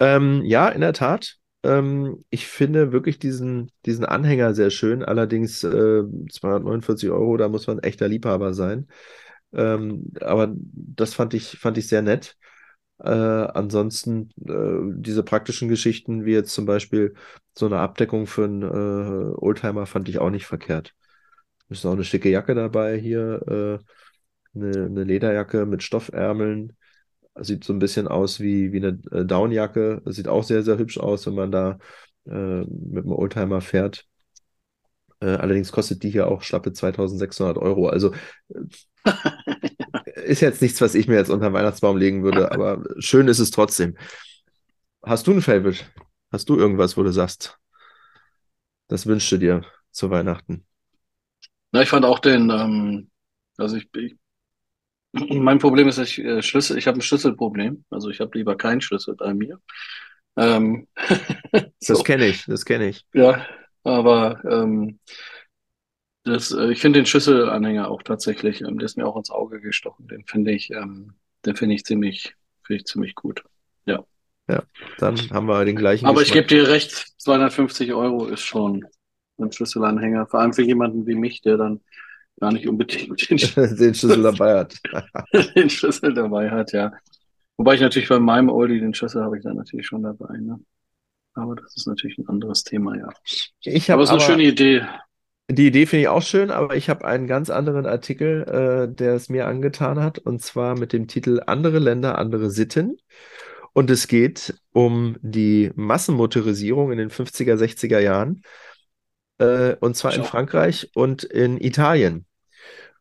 Ähm, ja, in der Tat. Ähm, ich finde wirklich diesen, diesen Anhänger sehr schön. Allerdings äh, 249 Euro, da muss man echter Liebhaber sein. Ähm, aber das fand ich, fand ich sehr nett. Äh, ansonsten äh, diese praktischen Geschichten, wie jetzt zum Beispiel so eine Abdeckung für einen äh, Oldtimer, fand ich auch nicht verkehrt. Ist auch eine schicke Jacke dabei hier, äh, eine, eine Lederjacke mit Stoffärmeln. Sieht so ein bisschen aus wie, wie eine äh, Downjacke. Sieht auch sehr, sehr hübsch aus, wenn man da äh, mit einem Oldtimer fährt. Äh, allerdings kostet die hier auch schlappe 2600 Euro. Also [LAUGHS] ist jetzt nichts, was ich mir jetzt unter den Weihnachtsbaum legen würde, [LAUGHS] aber schön ist es trotzdem. Hast du ein Favorite? Hast du irgendwas, wo du sagst, das wünschst du dir zu Weihnachten? Na, ich fand auch den, ähm, also ich, ich [CLEARS THROAT] mein Problem ist, ich äh, Schlüssel, ich habe ein Schlüsselproblem. Also ich habe lieber keinen Schlüssel bei mir. Ähm, [LAUGHS] so. Das kenne ich, das kenne ich. Ja, aber ähm, das, äh, ich finde den Schlüsselanhänger auch tatsächlich, ähm, der ist mir auch ins Auge gestochen. Den finde ich, ähm, den finde ich ziemlich, finde ich ziemlich gut. Ja. Ja, dann haben wir den gleichen. Aber Geschmack. ich gebe dir recht, 250 Euro ist schon ein Schlüsselanhänger. Vor allem für jemanden wie mich, der dann gar nicht unbedingt [LAUGHS] den, [LAUGHS] den Schlüssel dabei hat. [LAUGHS] den Schlüssel dabei hat, ja. Wobei ich natürlich bei meinem Oldie den Schlüssel habe ich dann natürlich schon dabei. Ne? Aber das ist natürlich ein anderes Thema, ja. Ich aber es ist eine schöne Idee. Die Idee finde ich auch schön, aber ich habe einen ganz anderen Artikel, äh, der es mir angetan hat, und zwar mit dem Titel Andere Länder, andere Sitten. Und es geht um die Massenmotorisierung in den 50er, 60er Jahren äh, und zwar in Frankreich und in Italien.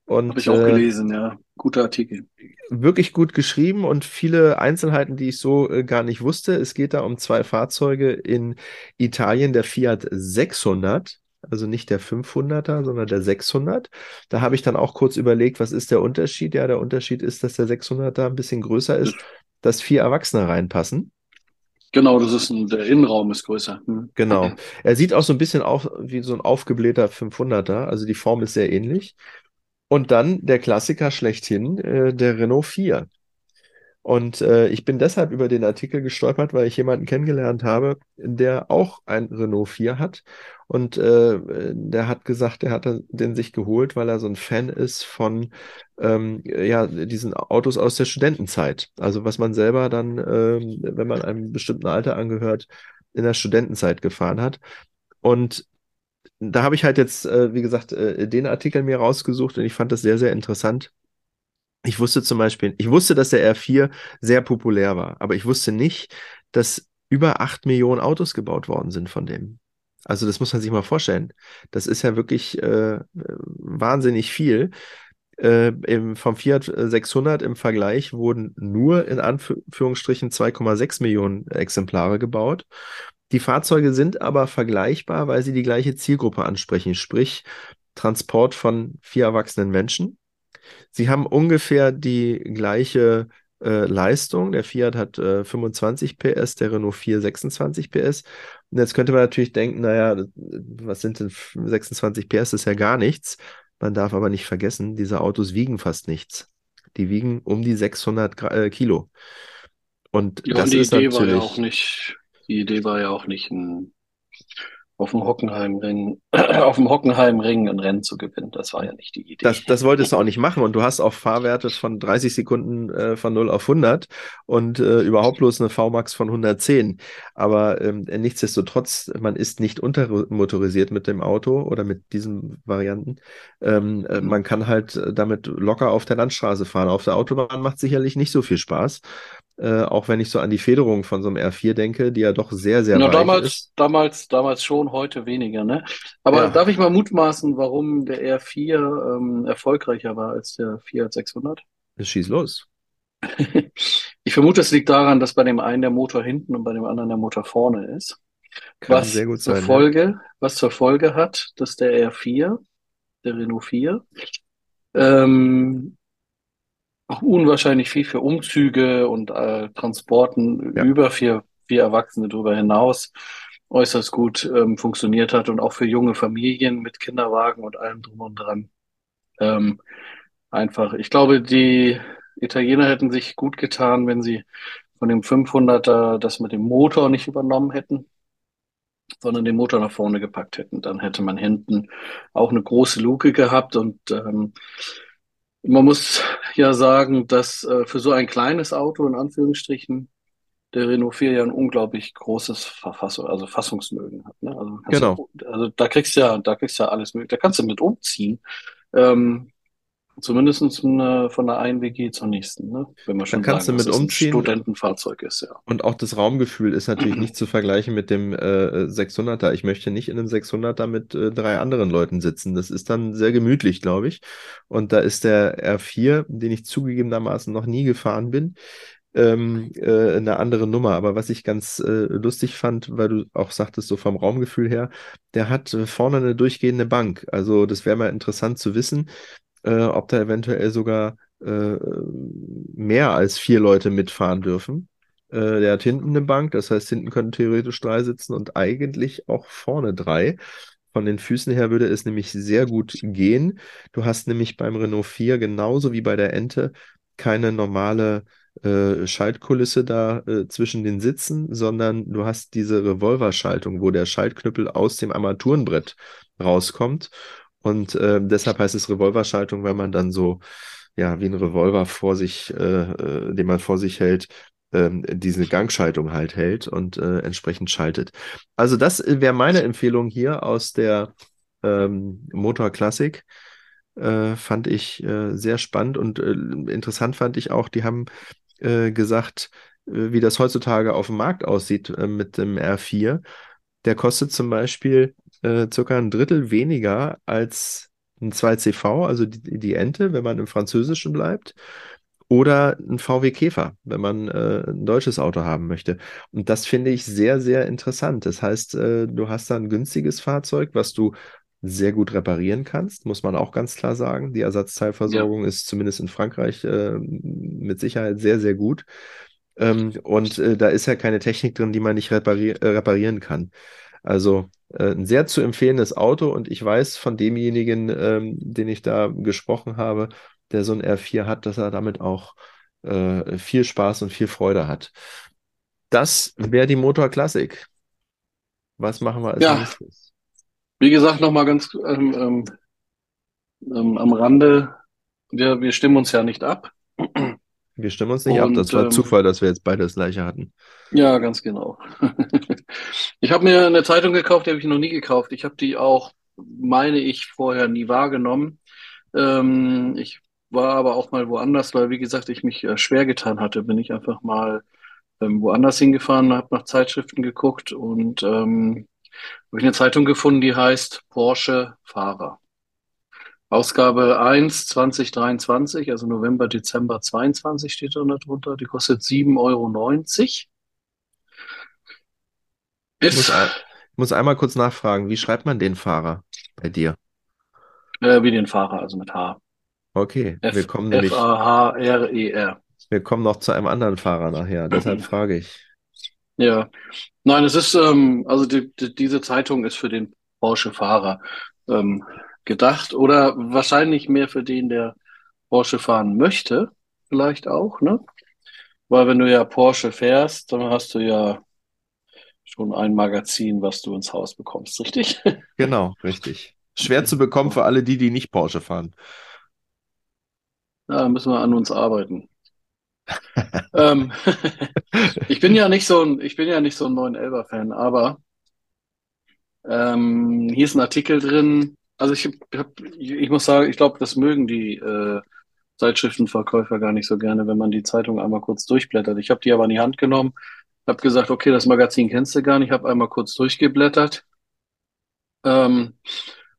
Habe ich auch äh, gelesen, ja. Guter Artikel. Wirklich gut geschrieben und viele Einzelheiten, die ich so äh, gar nicht wusste. Es geht da um zwei Fahrzeuge in Italien, der Fiat 600 also nicht der 500er, sondern der 600. Da habe ich dann auch kurz überlegt, was ist der Unterschied? Ja, der Unterschied ist, dass der 600er ein bisschen größer ist, dass vier Erwachsene reinpassen. Genau, das ist ein, der Innenraum ist größer. Hm. Genau. Er sieht auch so ein bisschen auf, wie so ein aufgeblähter 500er, also die Form ist sehr ähnlich. Und dann der Klassiker schlechthin, äh, der Renault 4. Und äh, ich bin deshalb über den Artikel gestolpert, weil ich jemanden kennengelernt habe, der auch ein Renault 4 hat. Und äh, der hat gesagt, er hat den sich geholt, weil er so ein Fan ist von ähm, ja, diesen Autos aus der Studentenzeit. Also was man selber dann, ähm, wenn man einem bestimmten Alter angehört, in der Studentenzeit gefahren hat. Und da habe ich halt jetzt, äh, wie gesagt, äh, den Artikel mir rausgesucht und ich fand das sehr, sehr interessant ich wusste zum Beispiel, ich wusste, dass der R4 sehr populär war, aber ich wusste nicht, dass über acht Millionen Autos gebaut worden sind von dem. Also das muss man sich mal vorstellen. Das ist ja wirklich äh, wahnsinnig viel. Äh, im, vom Fiat 600 im Vergleich wurden nur in Anführungsstrichen 2,6 Millionen Exemplare gebaut. Die Fahrzeuge sind aber vergleichbar, weil sie die gleiche Zielgruppe ansprechen, sprich Transport von vier erwachsenen Menschen Sie haben ungefähr die gleiche äh, Leistung. Der Fiat hat äh, 25 PS, der Renault 4 26 PS. Und jetzt könnte man natürlich denken, naja, was sind denn 26 PS? Das ist ja gar nichts. Man darf aber nicht vergessen, diese Autos wiegen fast nichts. Die wiegen um die 600 äh, Kilo. Und ja, das die ist Idee natürlich. War ja auch nicht, die Idee war ja auch nicht ein auf dem Hockenheimring, [CLEARS THROAT] auf dem Hockenheimring ein Rennen zu gewinnen. Das war ja nicht die Idee. Das, das wolltest du auch nicht machen und du hast auch Fahrwerte von 30 Sekunden äh, von 0 auf 100 und äh, überhaupt bloß eine VMAX von 110. Aber ähm, nichtsdestotrotz, man ist nicht untermotorisiert mit dem Auto oder mit diesen Varianten. Ähm, äh, mhm. Man kann halt damit locker auf der Landstraße fahren. Auf der Autobahn macht sicherlich nicht so viel Spaß. Äh, auch wenn ich so an die Federung von so einem R4 denke, die ja doch sehr, sehr Na, damals, ist. Damals, damals schon, heute weniger, ne? Aber ja. darf ich mal mutmaßen, warum der R4 ähm, erfolgreicher war als der Fiat 600? Schieß los. [LAUGHS] ich vermute, es liegt daran, dass bei dem einen der Motor hinten und bei dem anderen der Motor vorne ist. Kann was sehr gut sein. Zur Folge, ja. Was zur Folge hat, dass der R4, der Renault 4, ähm, auch unwahrscheinlich viel für Umzüge und äh, Transporten ja. über vier, vier Erwachsene darüber hinaus äußerst gut ähm, funktioniert hat und auch für junge Familien mit Kinderwagen und allem drum und dran. Ähm, einfach, ich glaube, die Italiener hätten sich gut getan, wenn sie von dem 500er das mit dem Motor nicht übernommen hätten. sondern den Motor nach vorne gepackt hätten. Dann hätte man hinten auch eine große Luke gehabt und ähm, man muss ja sagen, dass äh, für so ein kleines Auto in Anführungsstrichen der Renault 4 ja ein unglaublich großes Verfassung, also Fassungsmögen hat. Ne? Also, genau. Du, also da kriegst du ja, da kriegst du ja alles möglich. Da kannst du mit umziehen. Ähm, Zumindest von der einen WG zur nächsten, ne? wenn man schon Dann kannst sagen, du mit umziehen. Studentenfahrzeug ist, ja. Und auch das Raumgefühl ist natürlich nicht zu vergleichen mit dem äh, 600er. Ich möchte nicht in einem 600er mit äh, drei anderen Leuten sitzen. Das ist dann sehr gemütlich, glaube ich. Und da ist der R4, den ich zugegebenermaßen noch nie gefahren bin, ähm, äh, eine andere Nummer. Aber was ich ganz äh, lustig fand, weil du auch sagtest, so vom Raumgefühl her, der hat äh, vorne eine durchgehende Bank. Also das wäre mal interessant zu wissen, äh, ob da eventuell sogar äh, mehr als vier Leute mitfahren dürfen. Äh, der hat hinten eine Bank, das heißt, hinten können theoretisch drei sitzen und eigentlich auch vorne drei. Von den Füßen her würde es nämlich sehr gut gehen. Du hast nämlich beim Renault 4 genauso wie bei der Ente keine normale äh, Schaltkulisse da äh, zwischen den Sitzen, sondern du hast diese Revolverschaltung, wo der Schaltknüppel aus dem Armaturenbrett rauskommt. Und äh, deshalb heißt es Revolverschaltung, weil man dann so, ja, wie ein Revolver vor sich, äh, äh, den man vor sich hält, ähm, diese Gangschaltung halt hält und äh, entsprechend schaltet. Also das wäre meine Empfehlung hier aus der ähm, Motor Classic. Äh, fand ich äh, sehr spannend und äh, interessant fand ich auch, die haben äh, gesagt, äh, wie das heutzutage auf dem Markt aussieht äh, mit dem R4. Der kostet zum Beispiel äh, circa ein Drittel weniger als ein 2CV, also die, die Ente, wenn man im Französischen bleibt, oder ein VW Käfer, wenn man äh, ein deutsches Auto haben möchte. Und das finde ich sehr, sehr interessant. Das heißt, äh, du hast da ein günstiges Fahrzeug, was du sehr gut reparieren kannst, muss man auch ganz klar sagen. Die Ersatzteilversorgung ja. ist zumindest in Frankreich äh, mit Sicherheit sehr, sehr gut. Ähm, und äh, da ist ja keine Technik drin, die man nicht repari äh, reparieren kann. Also ein sehr zu empfehlendes Auto und ich weiß von demjenigen, ähm, den ich da gesprochen habe, der so ein R4 hat, dass er damit auch äh, viel Spaß und viel Freude hat. Das wäre die Motor Classic. Was machen wir als ja. nächstes? Wie gesagt, nochmal ganz ähm, ähm, ähm, am Rande, wir, wir stimmen uns ja nicht ab. Wir stimmen uns nicht und, ab. Das war ähm, Zufall, dass wir jetzt beide das gleiche hatten. Ja, ganz genau. [LAUGHS] ich habe mir eine Zeitung gekauft, die habe ich noch nie gekauft. Ich habe die auch, meine ich, vorher nie wahrgenommen. Ähm, ich war aber auch mal woanders, weil, wie gesagt, ich mich äh, schwer getan hatte. Bin ich einfach mal ähm, woanders hingefahren, habe nach Zeitschriften geguckt und ähm, habe ich eine Zeitung gefunden, die heißt Porsche Fahrer. Ausgabe 1 2023, also November, Dezember 22 steht da drunter. Die kostet 7,90 Euro. Ich muss, ein, muss einmal kurz nachfragen, wie schreibt man den Fahrer bei dir? Äh, wie den Fahrer, also mit H. Okay, F wir kommen nämlich. F-A-H-R-E-R. Wir kommen noch zu einem anderen Fahrer nachher, deshalb frage ich. Ja, nein, es ist, ähm, also die, die, diese Zeitung ist für den Porsche-Fahrer. Ähm, gedacht oder wahrscheinlich mehr für den, der Porsche fahren möchte, vielleicht auch, ne? Weil wenn du ja Porsche fährst, dann hast du ja schon ein Magazin, was du ins Haus bekommst, richtig? [LAUGHS] Genau, richtig. Schwer zu bekommen für alle die, die nicht Porsche fahren. Da müssen wir an uns arbeiten. [LAUGHS] ähm, [LAUGHS] ich bin ja nicht so ein, ich bin ja nicht so ein 911er-Fan, aber ähm, hier ist ein Artikel drin, also ich, hab, ich muss sagen, ich glaube, das mögen die äh, Zeitschriftenverkäufer gar nicht so gerne, wenn man die Zeitung einmal kurz durchblättert. Ich habe die aber in die Hand genommen, habe gesagt, okay, das Magazin kennst du gar nicht, habe einmal kurz durchgeblättert ähm,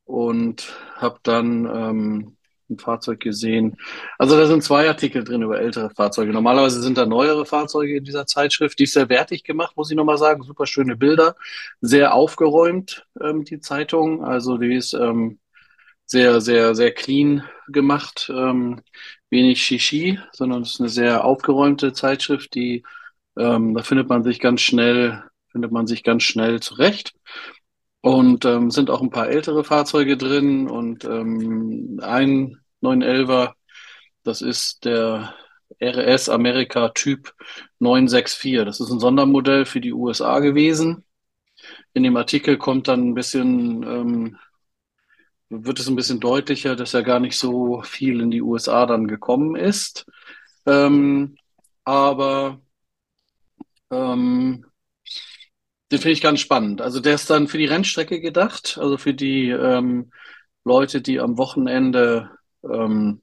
und habe dann ähm, ein Fahrzeug gesehen. Also da sind zwei Artikel drin über ältere Fahrzeuge. Normalerweise sind da neuere Fahrzeuge in dieser Zeitschrift. Die ist sehr wertig gemacht, muss ich nochmal sagen. Super schöne Bilder, sehr aufgeräumt, ähm, die Zeitung. Also die ist ähm, sehr, sehr, sehr clean gemacht. Ähm, wenig Shishi, sondern es ist eine sehr aufgeräumte Zeitschrift, die ähm, da findet man sich ganz schnell, findet man sich ganz schnell zurecht. Und ähm, sind auch ein paar ältere Fahrzeuge drin und ähm, ein 911er, das ist der RS America Typ 964. Das ist ein Sondermodell für die USA gewesen. in dem Artikel kommt dann ein bisschen, ähm, wird es ein bisschen deutlicher, dass er gar nicht so viel in die USA dann gekommen ist. Ähm, aber ähm, den finde ich ganz spannend. Also der ist dann für die Rennstrecke gedacht, also für die ähm, Leute, die am Wochenende ähm,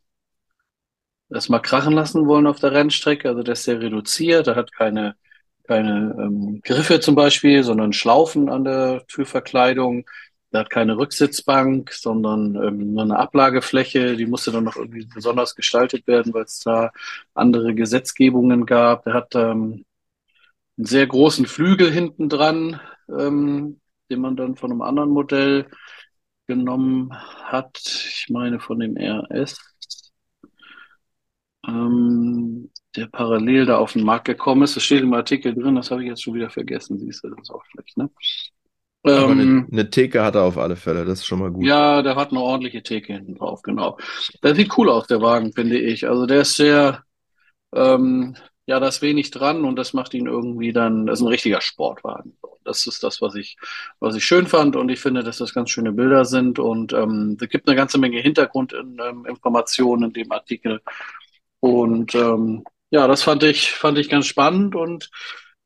das mal krachen lassen wollen auf der Rennstrecke. Also der ist sehr reduziert, er hat keine, keine ähm, Griffe zum Beispiel, sondern Schlaufen an der Türverkleidung. Der hat keine Rücksitzbank, sondern ähm, nur eine Ablagefläche. Die musste dann noch irgendwie besonders gestaltet werden, weil es da andere Gesetzgebungen gab. Der hat ähm, einen sehr großen Flügel hinten dran, ähm, den man dann von einem anderen Modell genommen hat. Ich meine von dem RS ähm, der parallel da auf den Markt gekommen ist. Das steht im Artikel drin, das habe ich jetzt schon wieder vergessen, siehst du, das ist auch schlecht, ne? Aber eine, ähm, eine Theke hat er auf alle Fälle, das ist schon mal gut. Ja, der hat eine ordentliche Theke hinten drauf, genau. Der sieht cool aus, der Wagen, finde ich. Also der ist sehr, ähm, ja, da ist wenig dran und das macht ihn irgendwie dann, das ist ein richtiger Sportwagen. Das ist das, was ich, was ich schön fand und ich finde, dass das ganz schöne Bilder sind und ähm, es gibt eine ganze Menge Hintergrundinformationen in dem Artikel und ähm, ja, das fand ich, fand ich ganz spannend und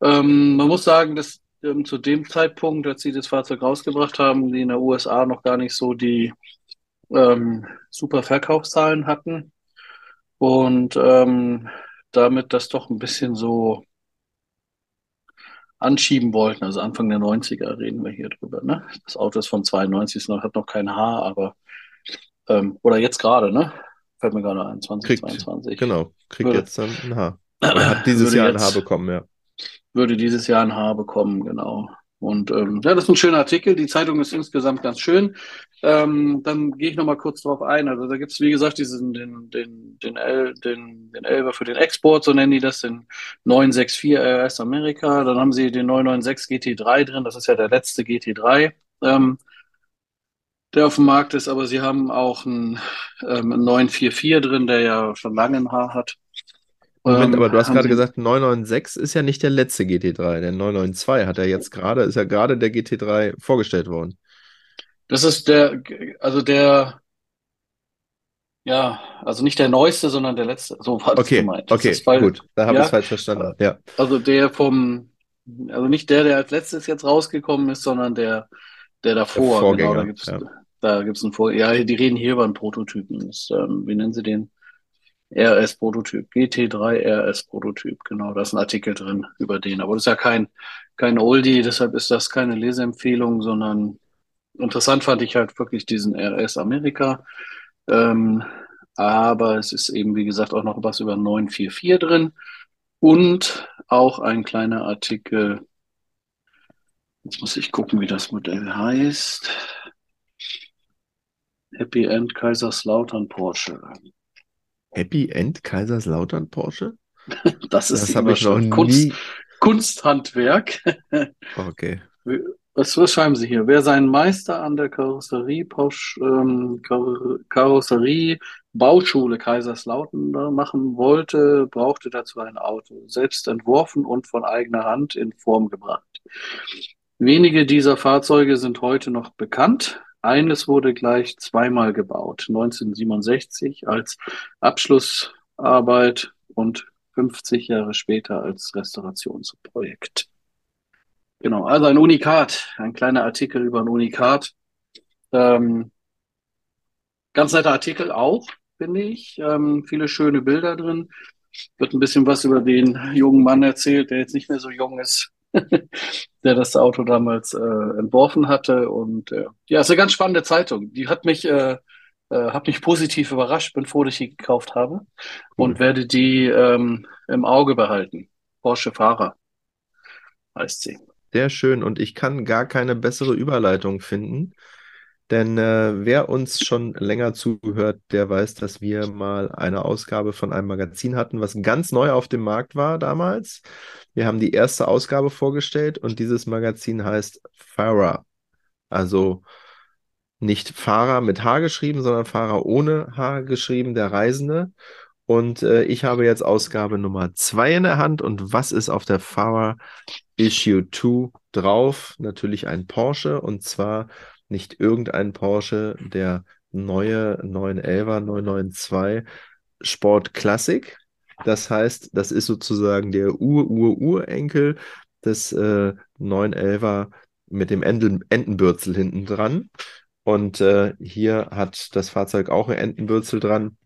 ähm, man muss sagen, dass ähm, zu dem Zeitpunkt, als sie das Fahrzeug rausgebracht haben, die in der USA noch gar nicht so die ähm, super Verkaufszahlen hatten und ähm, damit das doch ein bisschen so anschieben wollten. Also Anfang der 90er reden wir hier drüber. Ne? Das Auto ist von 92, hat noch kein Haar, aber ähm, oder jetzt gerade, ne? Fällt mir gerade ein, 2022. Kriegt, genau, kriegt würde, jetzt dann ein Haar. [CLEARS THROAT] Oder hat dieses Jahr ein Haar bekommen, ja. Würde dieses Jahr ein Haar bekommen, genau. Und ähm, ja, das ist ein schöner Artikel. Die Zeitung ist insgesamt ganz schön. Ähm, dann gehe ich nochmal kurz drauf ein. Also da gibt es, wie gesagt, diesen, den, den, den, L, den, den Elber für den Export, so nennen die das, den 964 RS Amerika. Dann haben sie den 996 GT3 drin. Das ist ja der letzte GT3. Ähm, der auf dem Markt ist, aber sie haben auch einen, ähm, einen 944 drin, der ja schon lange ein Haar hat. Moment, ähm, aber du hast gerade gesagt, 996 ist ja nicht der letzte GT3. Der 992 hat er jetzt gerade, ist ja gerade der GT3 vorgestellt worden. Das ist der, also der, ja, also nicht der neueste, sondern der letzte. So war das okay, gemeint. Das okay, ist, weil, gut, da habe ja, ich es falsch verstanden. Ja. Also der vom, also nicht der, der als letztes jetzt rausgekommen ist, sondern der, der davor. Der genau, da ja. Gibt es ein Vor. Ja, die reden hier über einen Prototypen. Das, ähm, wie nennen sie den? RS-Prototyp. GT3 RS-Prototyp. Genau, da ist ein Artikel drin über den. Aber das ist ja kein, kein Oldie, deshalb ist das keine Leseempfehlung, sondern interessant fand ich halt wirklich diesen RS Amerika. Ähm, aber es ist eben, wie gesagt, auch noch was über 944 drin. Und auch ein kleiner Artikel. Jetzt muss ich gucken, wie das Modell heißt. Happy End Kaiserslautern Porsche. Happy End Kaiserslautern Porsche? [LAUGHS] das ist das habe noch Kunst, nie... Kunsthandwerk. [LAUGHS] okay. Was, was, schreiben Sie hier? Wer seinen Meister an der Karosserie, ähm, Karosserie Bauschule Kaiserslautern machen wollte, brauchte dazu ein Auto, selbst entworfen und von eigener Hand in Form gebracht. Wenige dieser Fahrzeuge sind heute noch bekannt. Eines wurde gleich zweimal gebaut, 1967 als Abschlussarbeit und 50 Jahre später als Restaurationsprojekt. Genau, also ein Unikat, ein kleiner Artikel über ein Unikat. Ähm, ganz netter Artikel auch, finde ich. Ähm, viele schöne Bilder drin. Wird ein bisschen was über den jungen Mann erzählt, der jetzt nicht mehr so jung ist, [LAUGHS] der das Auto damals äh, entworfen hatte. Und äh, ja, ist eine ganz spannende Zeitung. Die hat mich, äh, äh, hat mich positiv überrascht. Bin froh, dass ich die gekauft habe und werde die ähm, im Auge behalten. Porsche Fahrer heißt sie. Sehr schön. Und ich kann gar keine bessere Überleitung finden. Denn äh, wer uns schon länger zuhört, der weiß, dass wir mal eine Ausgabe von einem Magazin hatten, was ganz neu auf dem Markt war damals. Wir haben die erste Ausgabe vorgestellt und dieses Magazin heißt Farah. Also nicht Fahrer mit H geschrieben, sondern Fahrer ohne H geschrieben, der Reisende. Und äh, ich habe jetzt Ausgabe Nummer 2 in der Hand. Und was ist auf der Fahrer Issue 2 drauf? Natürlich ein Porsche und zwar nicht irgendein Porsche, der neue 911er 992 Sport Classic. Das heißt, das ist sozusagen der Ur-Ur-Urenkel des äh, 911er mit dem Enden Entenbürzel hinten dran. Und äh, hier hat das Fahrzeug auch ein Entenbürzel dran.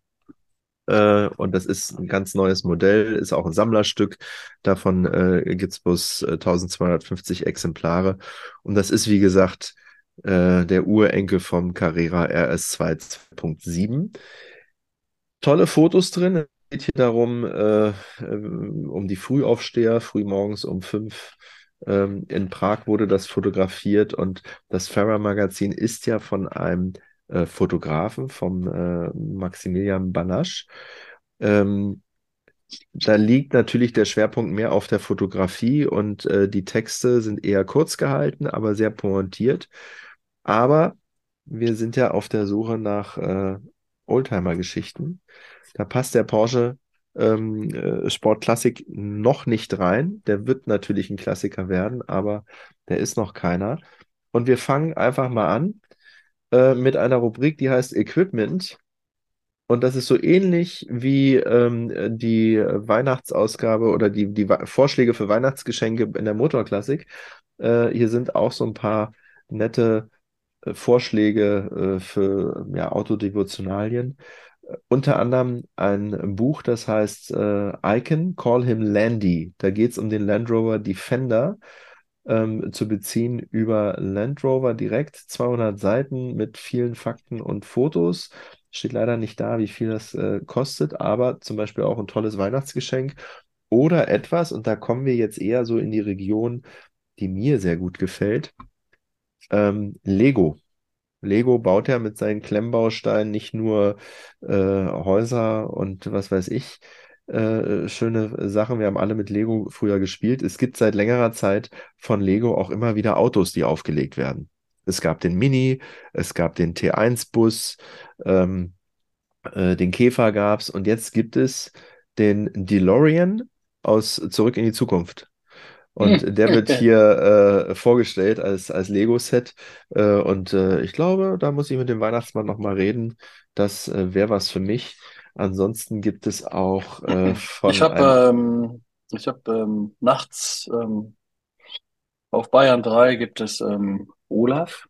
Äh, und das ist ein ganz neues Modell, ist auch ein Sammlerstück. Davon äh, gibt es bloß 1250 äh, Exemplare. Und das ist, wie gesagt, äh, der Urenkel vom Carrera RS2 2.7. Tolle Fotos drin. Es geht hier darum, äh, um die Frühaufsteher, frühmorgens um fünf ähm, in Prag wurde das fotografiert und das Farrer Magazin ist ja von einem äh, Fotografen, vom äh, Maximilian Banasch. Ähm, da liegt natürlich der Schwerpunkt mehr auf der Fotografie und äh, die Texte sind eher kurz gehalten, aber sehr pointiert. Aber wir sind ja auf der Suche nach äh, Oldtimer-Geschichten. Da passt der Porsche ähm, äh, Sport Classic noch nicht rein. Der wird natürlich ein Klassiker werden, aber der ist noch keiner. Und wir fangen einfach mal an äh, mit einer Rubrik, die heißt Equipment. Und das ist so ähnlich wie ähm, die Weihnachtsausgabe oder die, die Vorschläge für Weihnachtsgeschenke in der Motorklassik. Äh, hier sind auch so ein paar nette äh, Vorschläge äh, für ja, Autodevotionalien unter anderem ein Buch, das heißt äh, Icon, Call Him Landy. Da geht es um den Land Rover Defender ähm, zu beziehen über Land Rover direkt. 200 Seiten mit vielen Fakten und Fotos. Steht leider nicht da, wie viel das äh, kostet, aber zum Beispiel auch ein tolles Weihnachtsgeschenk oder etwas, und da kommen wir jetzt eher so in die Region, die mir sehr gut gefällt. Ähm, Lego. Lego baut ja mit seinen Klemmbausteinen nicht nur äh, Häuser und was weiß ich, äh, schöne Sachen. Wir haben alle mit Lego früher gespielt. Es gibt seit längerer Zeit von Lego auch immer wieder Autos, die aufgelegt werden. Es gab den Mini, es gab den T1-Bus, ähm, äh, den Käfer gab es und jetzt gibt es den DeLorean aus Zurück in die Zukunft. Und [LAUGHS] der wird hier äh, vorgestellt als, als Lego-Set. Äh, und äh, ich glaube, da muss ich mit dem Weihnachtsmann nochmal reden. Das äh, wäre was für mich. Ansonsten gibt es auch äh, [CLEARS THROAT] von. Ich habe ähm, ich hab, ähm, nachts ähm, auf Bayern 3 gibt es ähm, Olaf,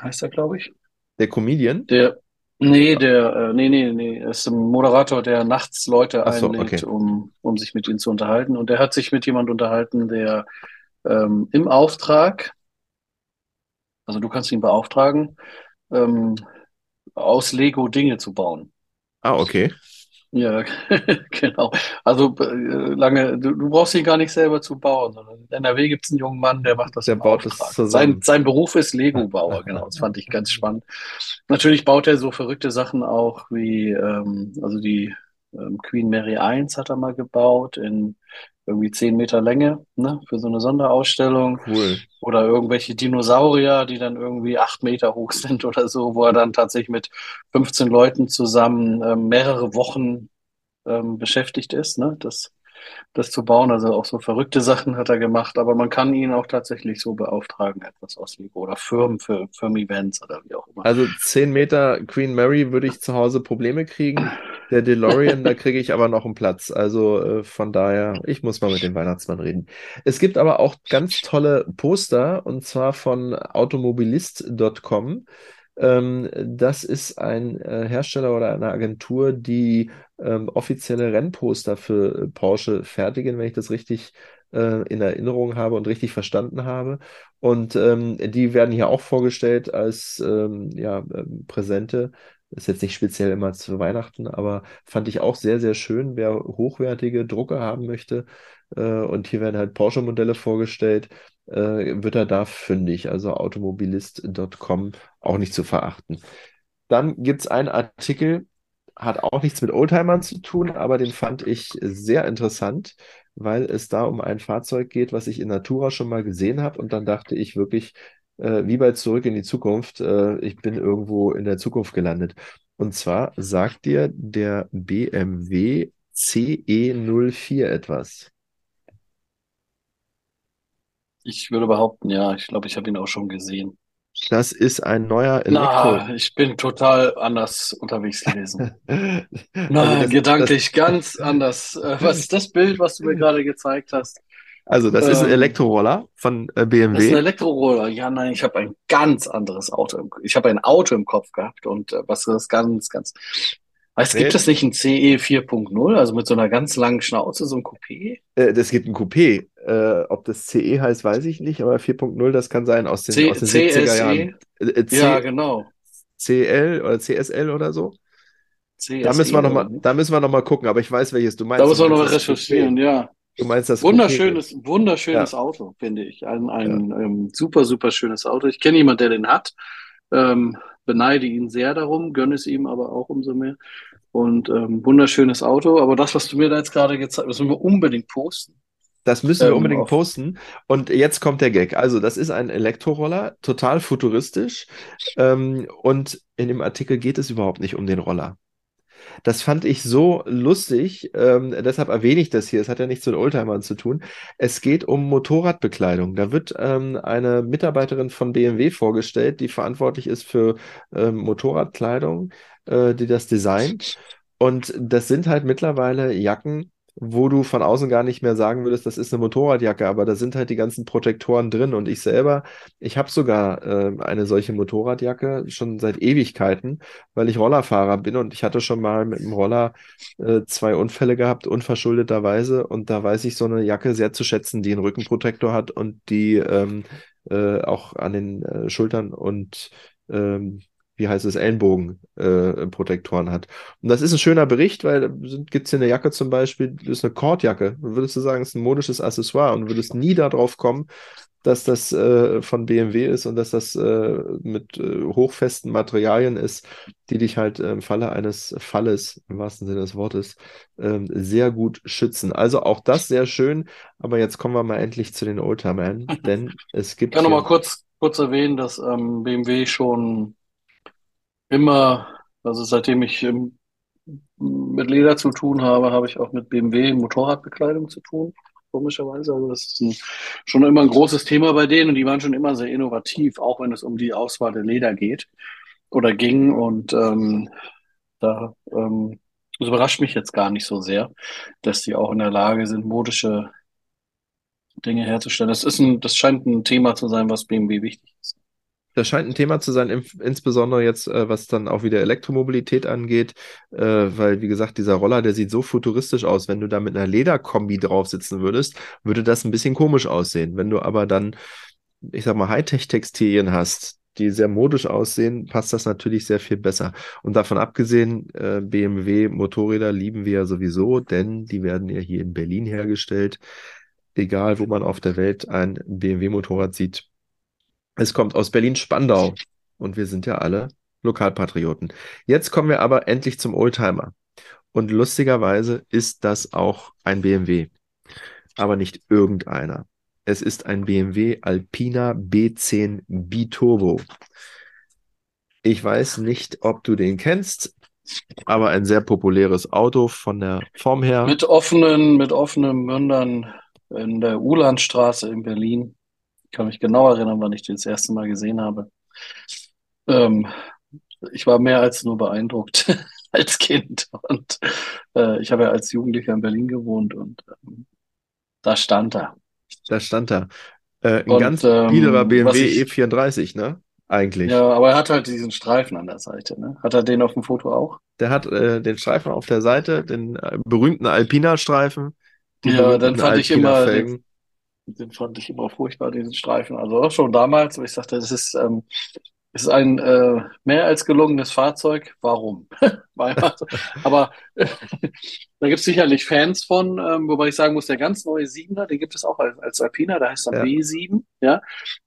heißt er, glaube ich. Der Comedian? Der, Nee, der, äh, nee, nee, nee, ist ein Moderator, der nachts Leute Ach so, einlädt, okay. um, um sich mit ihnen zu unterhalten. Und der hat sich mit jemand unterhalten, der ähm, im Auftrag, also du kannst ihn beauftragen, ähm, aus Lego Dinge zu bauen. Ah, okay. Ja, [LAUGHS] genau. Also äh, lange, du, du brauchst ihn gar nicht selber zu bauen, sondern in NRW gibt es einen jungen Mann, der macht das Der baut das Auftrag. zusammen. Sein, sein Beruf ist Lego-Bauer, [LAUGHS] genau. Das fand ich ganz spannend. Natürlich baut er so verrückte Sachen auch wie, ähm, also die ähm, Queen Mary 1 hat er mal gebaut in irgendwie zehn Meter Länge, ne, für so eine Sonderausstellung. Cool. Oder irgendwelche Dinosaurier, die dann irgendwie acht Meter hoch sind oder so, wo er dann tatsächlich mit 15 Leuten zusammen ähm, mehrere Wochen ähm, beschäftigt ist, ne, das, das zu bauen. Also auch so verrückte Sachen hat er gemacht, aber man kann ihn auch tatsächlich so beauftragen, etwas aus Lego oder Firmen für Firmen-Events oder wie auch immer. Also 10 Meter Queen Mary würde ich zu Hause Probleme kriegen. Der DeLorean, da kriege ich aber noch einen Platz. Also äh, von daher, ich muss mal mit dem Weihnachtsmann reden. Es gibt aber auch ganz tolle Poster und zwar von automobilist.com. Ähm, das ist ein äh, Hersteller oder eine Agentur, die ähm, offizielle Rennposter für Porsche fertigen, wenn ich das richtig äh, in Erinnerung habe und richtig verstanden habe. Und ähm, die werden hier auch vorgestellt als ähm, ja, ähm, Präsente. Ist jetzt nicht speziell immer zu Weihnachten, aber fand ich auch sehr, sehr schön. Wer hochwertige Drucke haben möchte, äh, und hier werden halt Porsche-Modelle vorgestellt, äh, wird er da fündig. Also automobilist.com auch nicht zu verachten. Dann gibt es einen Artikel, hat auch nichts mit Oldtimern zu tun, aber den fand ich sehr interessant, weil es da um ein Fahrzeug geht, was ich in Natura schon mal gesehen habe. Und dann dachte ich wirklich, äh, wie bei Zurück in die Zukunft. Äh, ich bin irgendwo in der Zukunft gelandet. Und zwar sagt dir der BMW CE04 etwas. Ich würde behaupten, ja, ich glaube, ich habe ihn auch schon gesehen. Das ist ein neuer Na, Elektro. ich bin total anders unterwegs gewesen. [LAUGHS] Also Na, das, gedanklich ganz anders. Äh, Was ist das Bild, was du mir [LAUGHS] gerade gezeigt hast? also das ist ein Ähm, Elektroroller von äh, das ist ein BMW. Elektroroller. Ja, nein, ich habe ein ganz anderes Auto im, ich habe ein Auto im Kopf gehabt und äh, was ist ganz, ganz. Weißt, gibt Nee, es nicht ein CE 4.0, also mit so einer ganz langen Schnauze, so ein Coupé? äh, das gibt ein Coupé. Äh, ob das CE heißt, weiß ich nicht, aber 4.0, das kann sein aus den, C, aus den 70er Jahren. CSE? Äh, Ja, genau. CL oder CSL oder so. Da müssen CSE wir noch oder mal, so. da müssen wir noch mal gucken, aber ich weiß, welches du Da meinst. Du muss man meinst noch mal das recherchieren, Coupé. ja. Du meinst das Coupé. Wunderschönes, wunderschönes Ja, Auto, finde ich. Ein, ja. ein ähm, super, super schönes Auto. Ich kenne jemanden, der den hat. Ähm, beneide ihn sehr darum, gönne es ihm aber auch umso mehr. Und ähm, wunderschönes Auto. Aber das, was du mir da jetzt gerade gezeigt hast, müssen wir unbedingt posten. Das müssen wir Ähm, unbedingt posten. Und jetzt kommt der Gag. Also, das ist ein Elektroroller, total futuristisch. Ähm, und in dem Artikel geht es überhaupt nicht um den Roller. Das fand ich so lustig, ähm, deshalb erwähne ich das hier. Es hat ja nichts mit Oldtimern zu tun. Es geht um Motorradbekleidung. Da wird ähm, eine Mitarbeiterin von BMW vorgestellt, die verantwortlich ist für ähm, Motorradkleidung, äh, die das designt. Und das sind halt mittlerweile Jacken, wo du von außen gar nicht mehr sagen würdest, das ist eine Motorradjacke, aber da sind halt die ganzen Protektoren drin. Und ich selber, ich habe sogar äh, eine solche Motorradjacke schon seit Ewigkeiten, weil ich Rollerfahrer bin und ich hatte schon mal mit dem Roller äh, zwei Unfälle gehabt, unverschuldeterweise. Und da weiß ich so eine Jacke sehr zu schätzen, die einen Rückenprotektor hat und die ähm, äh, auch an den äh, Schultern und ähm, wie heißt es, Ellenbogenprotektoren äh, hat. Und das ist ein schöner Bericht, weil gibt es hier eine Jacke zum Beispiel, das ist eine Kordjacke. Würdest du sagen, es ist ein modisches Accessoire und würdest nie darauf kommen, dass das äh, von BMW ist und dass das äh, mit äh, hochfesten Materialien ist, die dich halt im Falle eines Falles, im wahrsten Sinne des Wortes, ähm, sehr gut schützen. Also auch das sehr schön, aber jetzt kommen wir mal endlich zu den Oldtimern, [LAUGHS] denn es ich gibt kann noch mal hier, kurz, kurz erwähnen, dass ähm, BMW schon immer, also seitdem ich ähm, mit Leder zu tun habe, habe ich auch mit BMW Motorradbekleidung zu tun, komischerweise. Also das ist ein, schon immer ein großes Thema bei denen und die waren schon immer sehr innovativ, auch wenn es um die Auswahl der Leder geht oder ging. Und ähm, da ähm, das überrascht mich jetzt gar nicht so sehr, dass die auch in der Lage sind, modische Dinge herzustellen. Das ist ein, das scheint ein Thema zu sein, was BMW wichtig ist. Das scheint ein Thema zu sein, insbesondere jetzt, äh, was dann auch wieder Elektromobilität angeht, äh, weil, wie gesagt, dieser Roller, der sieht so futuristisch aus. Wenn du da mit einer Lederkombi drauf sitzen würdest, würde das ein bisschen komisch aussehen. Wenn du aber dann, ich sag mal, Hightech-Textilien hast, die sehr modisch aussehen, passt das natürlich sehr viel besser. Und davon abgesehen, äh, BMW-Motorräder lieben wir ja sowieso, denn die werden ja hier in Berlin hergestellt. Egal, wo man auf der Welt ein BMW-Motorrad sieht, es kommt aus Berlin-Spandau und wir sind ja alle Lokalpatrioten. Jetzt kommen wir aber endlich zum Oldtimer. Und lustigerweise ist das auch ein BMW, aber nicht irgendeiner. Es ist ein BMW Alpina B10 Biturbo. Ich weiß nicht, ob du den kennst, aber ein sehr populäres Auto von der Form her. Mit offenen, mit offenen Mündern in der Ulandstraße in Berlin. Ich kann mich genau erinnern, wann ich den das erste Mal gesehen habe. Ähm, ich war mehr als nur beeindruckt [LAUGHS] als Kind. Und äh, ich habe ja als Jugendlicher in Berlin gewohnt und ähm, da stand er. Da stand da. Äh, ein Und ganz biederer ähm, BMW ich, E34, ne? Eigentlich. ja, aber er hat halt diesen Streifen an der Seite, ne? Hat er den auf dem Foto auch? Der hat äh, den Streifen auf der Seite, den äh, berühmten Alpina-Streifen, Ja, dann fand ich immer, den. Den fand ich immer furchtbar, diesen Streifen. Also auch schon damals, wo ich sagte, das ist, ähm, ist ein äh, mehr als gelungenes Fahrzeug. Warum? [LAUGHS] [LAUGHS] Aber äh, [LAUGHS] da gibt es sicherlich Fans von, ähm, wobei ich sagen muss, der ganz neue 7er, den gibt es auch als, als Alpina, der heißt dann Ja. B7, ja.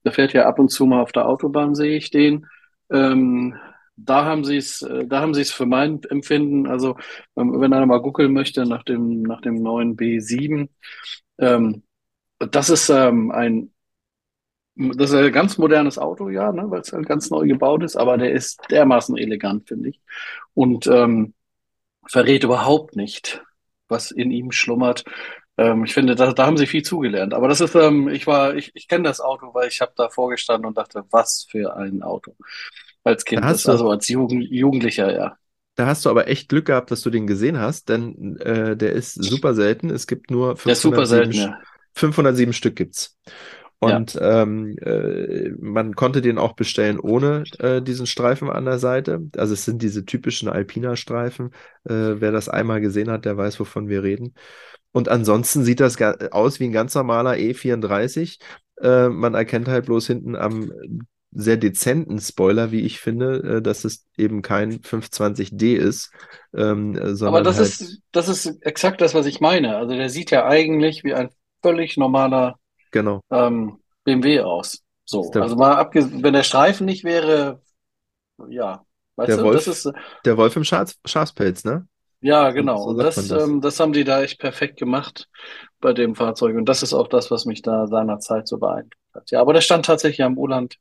Der fährt ja ab und zu mal auf der Autobahn, sehe ich den. Ähm, da haben sie es, äh, da haben sie es für mein Empfinden, also ähm, wenn einer mal googeln möchte nach dem, nach dem neuen B7, ähm, das ist ähm, ein Das ist ein ganz modernes Auto, ja, ne, weil es halt ganz neu gebaut ist, aber der ist dermaßen elegant, finde ich. Und ähm, verrät überhaupt nicht, was in ihm schlummert. Ähm, ich finde, da, da haben sie viel zugelernt. Aber das ist, ähm, ich war, ich, ich kenne das Auto, weil ich habe da vorgestanden und dachte, was für ein Auto. Als Kind, das, also als Jugend, Jugendlicher, ja. Da hast du aber echt Glück gehabt, dass du den gesehen hast, denn äh, der ist super selten. Es gibt nur 507, selten, ja. 507 Stück gibt's. Und ja. ähm, äh, man konnte den auch bestellen ohne äh, diesen Streifen an der Seite. Also es sind diese typischen Alpina-Streifen. Äh, wer das einmal gesehen hat, der weiß, wovon wir reden. Und ansonsten sieht das aus wie ein ganz normaler E34. Äh, man erkennt halt bloß hinten am sehr dezenten Spoiler, wie ich finde, äh, dass es eben kein 520D ist. Ähm, sondern Aber das, halt ist, das ist exakt das, was ich meine. Also der sieht ja eigentlich wie ein völlig normaler genau. ähm, BMW aus. So, also mal abgesehen, wenn der Streifen nicht wäre, ja, weißt der du, Wolf, das ist der Wolf im Schaf, Schafspelz, ne? Ja, genau. So das, das. Ähm, das haben die da echt perfekt gemacht bei dem Fahrzeug. Und das ist auch das, was mich da seinerzeit so beeindruckt hat. Ja, aber der stand tatsächlich am Uland,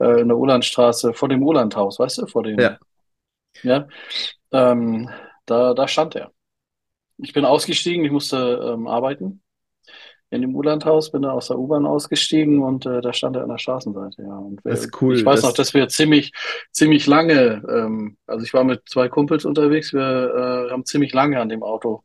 äh, in der Ulandstraße, vor dem Ulandhaus, weißt du, vor dem. Ja. Ja. Ähm, da, da stand er. Ich bin ausgestiegen, ich musste ähm, arbeiten in dem U-Landhaus, bin da aus der U-Bahn ausgestiegen und äh, da stand er an der Straßenseite, ja. Und das ist cool. Ich weiß das noch, dass wir ziemlich, ziemlich lange, ähm, also ich war mit zwei Kumpels unterwegs, wir äh, haben ziemlich lange an dem Auto,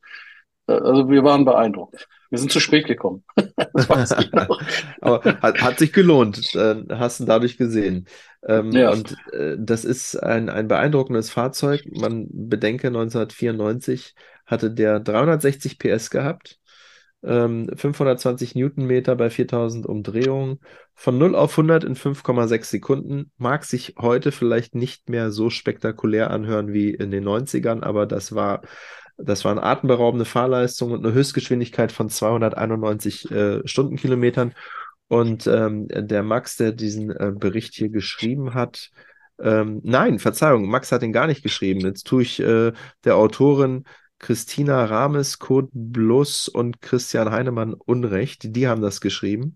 äh, also wir waren beeindruckt. Wir sind zu spät gekommen. [LAUGHS] [LAUGHS] Aber hat, hat sich gelohnt, äh, hast du dadurch gesehen. Ähm, ja. Und äh, das ist ein, ein beeindruckendes Fahrzeug. Man bedenke, 1994 hatte der 360 PS gehabt 520 ähm, Newtonmeter bei 4000 Umdrehungen. Von 0 auf 100 in 5,6 Sekunden. Mag sich heute vielleicht nicht mehr so spektakulär anhören wie in den 90ern, aber das war, das war eine atemberaubende Fahrleistung und eine Höchstgeschwindigkeit von 291 äh, Stundenkilometern. Und ähm, der Max, der diesen äh, Bericht hier geschrieben hat, ähm, nein, Verzeihung, Max hat ihn gar nicht geschrieben. Jetzt tue ich äh, der Autorin Christina Rames, Kurt Bluss und Christian Heinemann Unrecht. Die haben das geschrieben.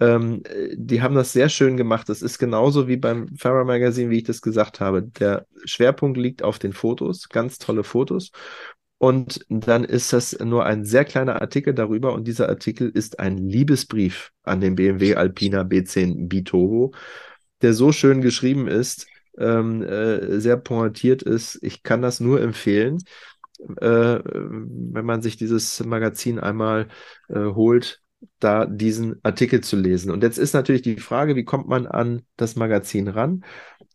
Ähm, die haben das sehr schön gemacht. Das ist genauso wie beim Farrer Magazine, wie ich das gesagt habe. Der Schwerpunkt liegt auf den Fotos, ganz tolle Fotos. Und dann ist das nur ein sehr kleiner Artikel darüber. Und dieser Artikel ist ein Liebesbrief an den BMW Alpina B10 Bitoho, der so schön geschrieben ist, ähm, äh, sehr pointiert ist. Ich kann das nur empfehlen äh, wenn man sich dieses Magazin einmal äh, holt, da diesen Artikel zu lesen. Und jetzt ist natürlich die Frage, wie kommt man an das Magazin ran?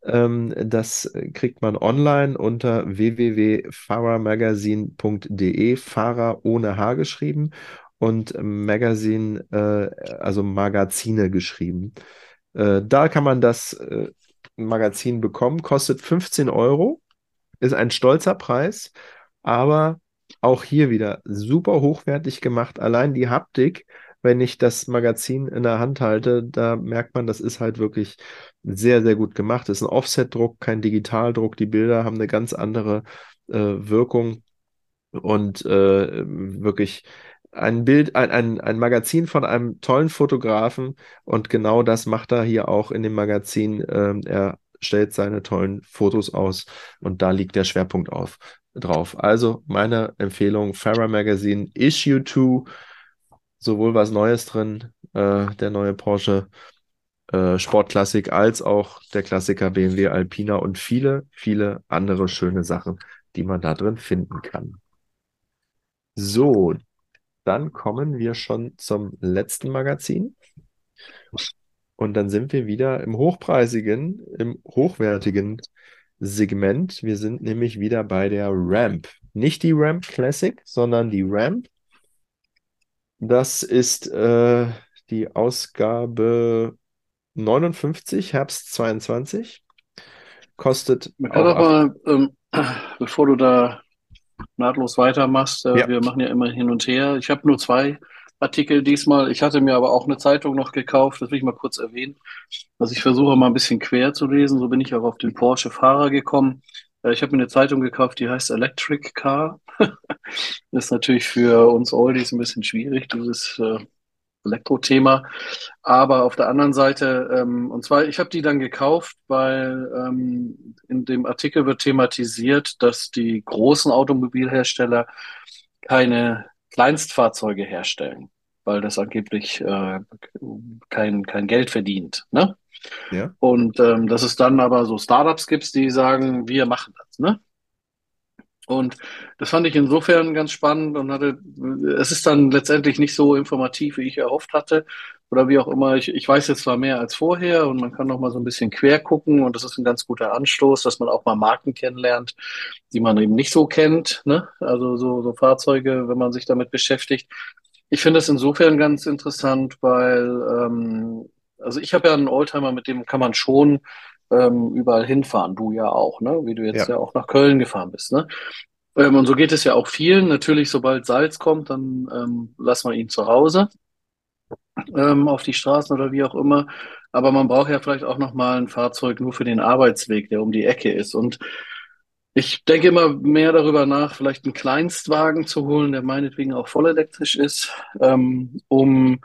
Ähm, das kriegt man online unter www.fahrermagazin.de, Fahrer ohne H geschrieben und Magazin, äh, also Magazine geschrieben. Äh, da kann man das äh, Magazin bekommen, kostet 15 Euro, ist ein stolzer Preis aber auch hier wieder super hochwertig gemacht. Allein die Haptik, wenn ich das Magazin in der Hand halte, da merkt man, das ist halt wirklich sehr, sehr gut gemacht. Das ist ein Offset-Druck, kein Digitaldruck. Die Bilder haben eine ganz andere äh, Wirkung und äh, wirklich ein Bild, ein, ein, ein Magazin von einem tollen Fotografen und genau das macht er hier auch in dem Magazin. Ähm, er stellt seine tollen Fotos aus und da liegt der Schwerpunkt auf drauf. Also meine Empfehlung, Farah Magazine Issue 2, sowohl was Neues drin, äh, der neue Porsche äh, Sportklassik, als auch der Klassiker BMW Alpina und viele, viele andere schöne Sachen, die man da drin finden kann. So, dann kommen wir schon zum letzten Magazin. Und dann sind wir wieder im hochpreisigen, im hochwertigen Segment. Wir sind nämlich wieder bei der Ramp. Nicht die Ramp Classic, sondern die Ramp. Das ist äh, die Ausgabe 59, Herbst 22. Kostet. Man kann auch mal, ähm, [CLEARS THROAT] bevor du da nahtlos weitermachst, äh, ja. wir machen ja immer hin und her. Ich habe nur zwei Artikel diesmal. Ich hatte mir aber auch eine Zeitung noch gekauft, das will ich mal kurz erwähnen. Also ich versuche mal ein bisschen quer zu lesen, so bin ich auch auf den Porsche Fahrer gekommen. Äh, ich habe mir eine Zeitung gekauft, die heißt Electric Car. das [LAUGHS] ist natürlich für uns Oldies ein bisschen schwierig, dieses äh, Elektrothema. Aber auf der anderen Seite, ähm, und zwar, ich habe die dann gekauft, weil ähm, in dem Artikel wird thematisiert, dass die großen Automobilhersteller keine Kleinstfahrzeuge herstellen, weil das angeblich äh, kein, kein Geld verdient. Ne? Ja. Und ähm, dass es dann aber so Startups gibt, die sagen, wir machen das. Ne? Und das fand ich insofern ganz spannend und hatte, es ist dann letztendlich nicht so informativ, wie ich erhofft hatte oder wie auch immer. Ich, ich weiß jetzt zwar mehr als vorher und man kann noch mal so ein bisschen quer gucken und das ist ein ganz guter Anstoß, dass man auch mal Marken kennenlernt, die man eben nicht so kennt, ne? Also so, so Fahrzeuge, wenn man sich damit beschäftigt. Ich finde es insofern ganz interessant, weil ähm, also ich habe ja einen Oldtimer, mit dem kann man schon ähm, überall hinfahren. Du ja auch, ne? Wie du jetzt ja, ja auch nach Köln gefahren bist, ne? Ähm, und so geht es ja auch vielen. Natürlich, sobald Salz kommt, dann ähm, lassen wir ihn zu Hause ähm, auf die Straßen oder wie auch immer. Aber man braucht ja vielleicht auch noch mal ein Fahrzeug nur für den Arbeitsweg, der um die Ecke ist. Und ich denke immer mehr darüber nach, vielleicht einen Kleinstwagen zu holen, der meinetwegen auch vollelektrisch ist, ähm, um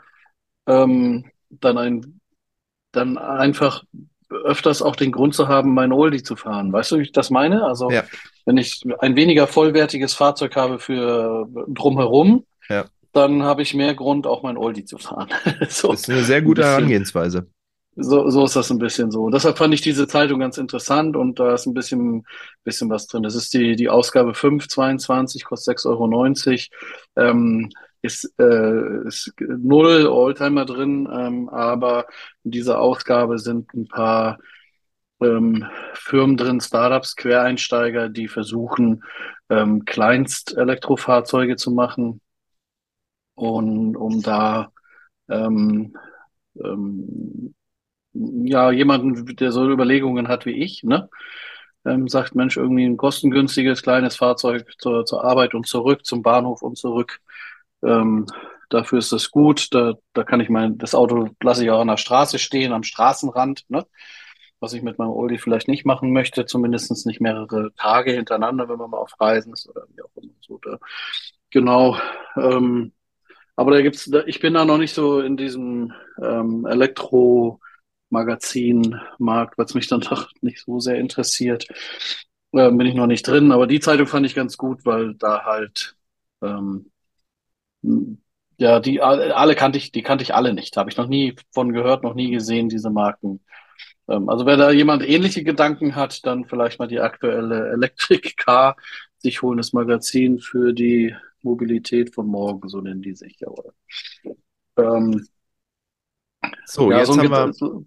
ähm, dann ein dann einfach öfters auch den Grund zu haben, mein Oldie zu fahren. Weißt du, wie ich das meine? Also, ja. wenn ich ein weniger vollwertiges Fahrzeug habe für drumherum, ja. dann habe ich mehr Grund, auch mein Oldie zu fahren. [LAUGHS] so, das ist eine sehr gute ein Herangehensweise. So, so ist das ein bisschen so. Deshalb fand ich diese Zeitung ganz interessant und da ist ein bisschen, bisschen was drin. Das ist die, die Ausgabe 522, kostet 6,90 Euro. Ähm, ist, äh, ist null Oldtimer drin, ähm, aber in dieser Ausgabe sind ein paar ähm, Firmen drin, Startups, Quereinsteiger, die versuchen, ähm, Kleinst-Elektrofahrzeuge zu machen und um da ähm, ähm, ja jemanden, der so Überlegungen hat wie ich, ne? Ähm, sagt, Mensch, irgendwie ein kostengünstiges kleines Fahrzeug zur, zur Arbeit und zurück, zum Bahnhof und zurück ähm, dafür ist das gut. Da, da kann ich mein, das Auto lasse ich auch an der Straße stehen, am Straßenrand, ne? Was ich mit meinem Oldie vielleicht nicht machen möchte, zumindest nicht mehrere Tage hintereinander, wenn man mal auf Reisen ist oder wie auch immer. So, da, genau. Ähm, aber da gibt's, da, ich bin da noch nicht so in diesem ähm, Elektro-Magazin-Markt, weil es mich dann [LAUGHS] doch nicht so sehr interessiert. Äh, bin ich noch nicht drin, aber die Zeitung fand ich ganz gut, weil da halt ähm, ja, die alle kannte ich, die kannte ich alle nicht. Habe ich noch nie von gehört, noch nie gesehen, diese Marken. Ähm, also wenn da jemand ähnliche Gedanken hat, dann vielleicht mal die aktuelle Electric Car sich holen, das Magazin für die Mobilität von morgen, so nennen die sich ja. Ähm, so, ja, jetzt so haben wir. So,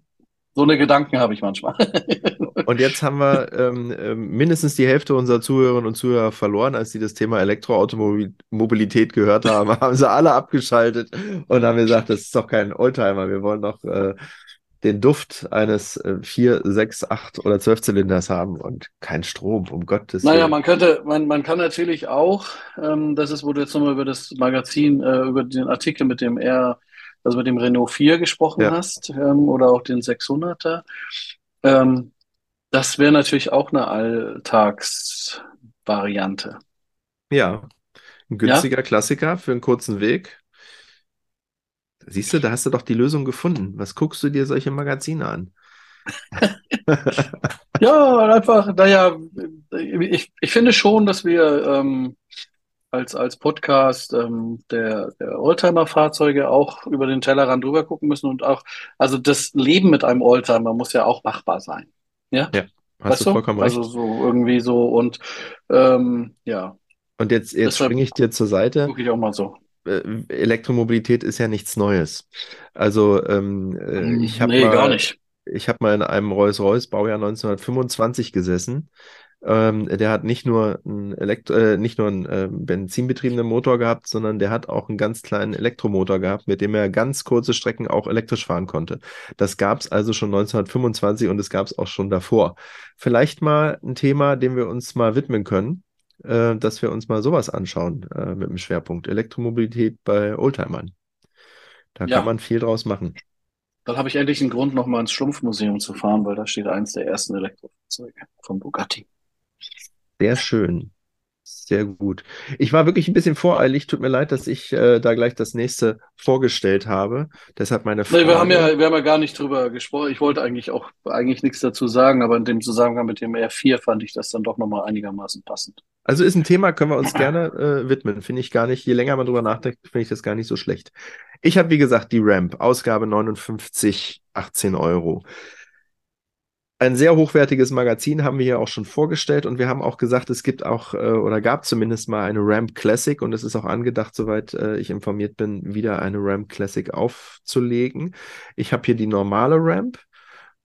so eine Gedanken habe ich manchmal. [LAUGHS] Und jetzt haben wir ähm, ähm, mindestens die Hälfte unserer Zuhörerinnen und Zuhörer verloren, als sie das Thema Elektroautomobilität gehört haben. haben sie alle abgeschaltet und haben gesagt, das ist doch kein Oldtimer. Wir wollen doch äh, den Duft eines äh, 4, 6, 8 oder 12 Zylinders haben und kein Strom, um Gottes Willen. Naja, man könnte, man, man kann natürlich auch, ähm, das ist, wo du jetzt nochmal über das Magazin, äh, über den Artikel mit dem R, also mit dem Renault 4 gesprochen ja. hast, ähm, oder auch den 600er. Ähm, das wäre natürlich auch eine Alltagsvariante. Ja, ein günstiger ja? Klassiker für einen kurzen Weg. Siehst du, da hast du doch die Lösung gefunden. Was guckst du dir solche Magazine an? [LAUGHS] ja, einfach, naja, ich, ich finde schon, dass wir ähm, als, als Podcast ähm, der, der Oldtimer-Fahrzeuge auch über den Tellerrand drüber gucken müssen und auch, also das Leben mit einem Oldtimer muss ja auch machbar sein. Ja, ja hast weißt du vollkommen recht. Also so irgendwie so und ähm, ja. Und jetzt, jetzt springe ich dir zur Seite. Gucke ich auch mal so. Äh, Elektromobilität ist ja nichts Neues. Also ähm, äh, ich habe nee, mal, gar nicht. Ich habe mal in einem Rolls-Royce Baujahr 1925 gesessen ähm, der hat nicht nur einen, Elektro äh, nicht nur einen äh, benzinbetriebenen Motor gehabt, sondern der hat auch einen ganz kleinen Elektromotor gehabt, mit dem er ganz kurze Strecken auch elektrisch fahren konnte. Das gab es also schon 1925 und es gab es auch schon davor. Vielleicht mal ein Thema, dem wir uns mal widmen können, äh, dass wir uns mal sowas anschauen äh, mit dem Schwerpunkt Elektromobilität bei Oldtimern. Da ja. kann man viel draus machen. Dann habe ich endlich einen Grund, nochmal ins Schlumpfmuseum zu fahren, weil da steht eins der ersten Elektrofahrzeuge von Bugatti. Sehr schön. Sehr gut. Ich war wirklich ein bisschen voreilig. Tut mir leid, dass ich äh, da gleich das nächste vorgestellt habe. Deshalb meine Frage. Nee, wir haben ja, wir haben ja gar nicht drüber gesprochen. Ich wollte eigentlich auch eigentlich nichts dazu sagen, aber in dem Zusammenhang mit dem R4 fand ich das dann doch nochmal einigermaßen passend. Also ist ein Thema, können wir uns gerne äh, widmen. Finde ich gar nicht, je länger man drüber nachdenkt, finde ich das gar nicht so schlecht. Ich habe, wie gesagt, die Ramp, Ausgabe 59, 18 Euro ein sehr hochwertiges Magazin haben wir ja auch schon vorgestellt und wir haben auch gesagt, es gibt auch äh, oder gab zumindest mal eine Ramp Classic und es ist auch angedacht, soweit äh, ich informiert bin, wieder eine Ramp Classic aufzulegen. Ich habe hier die normale Ramp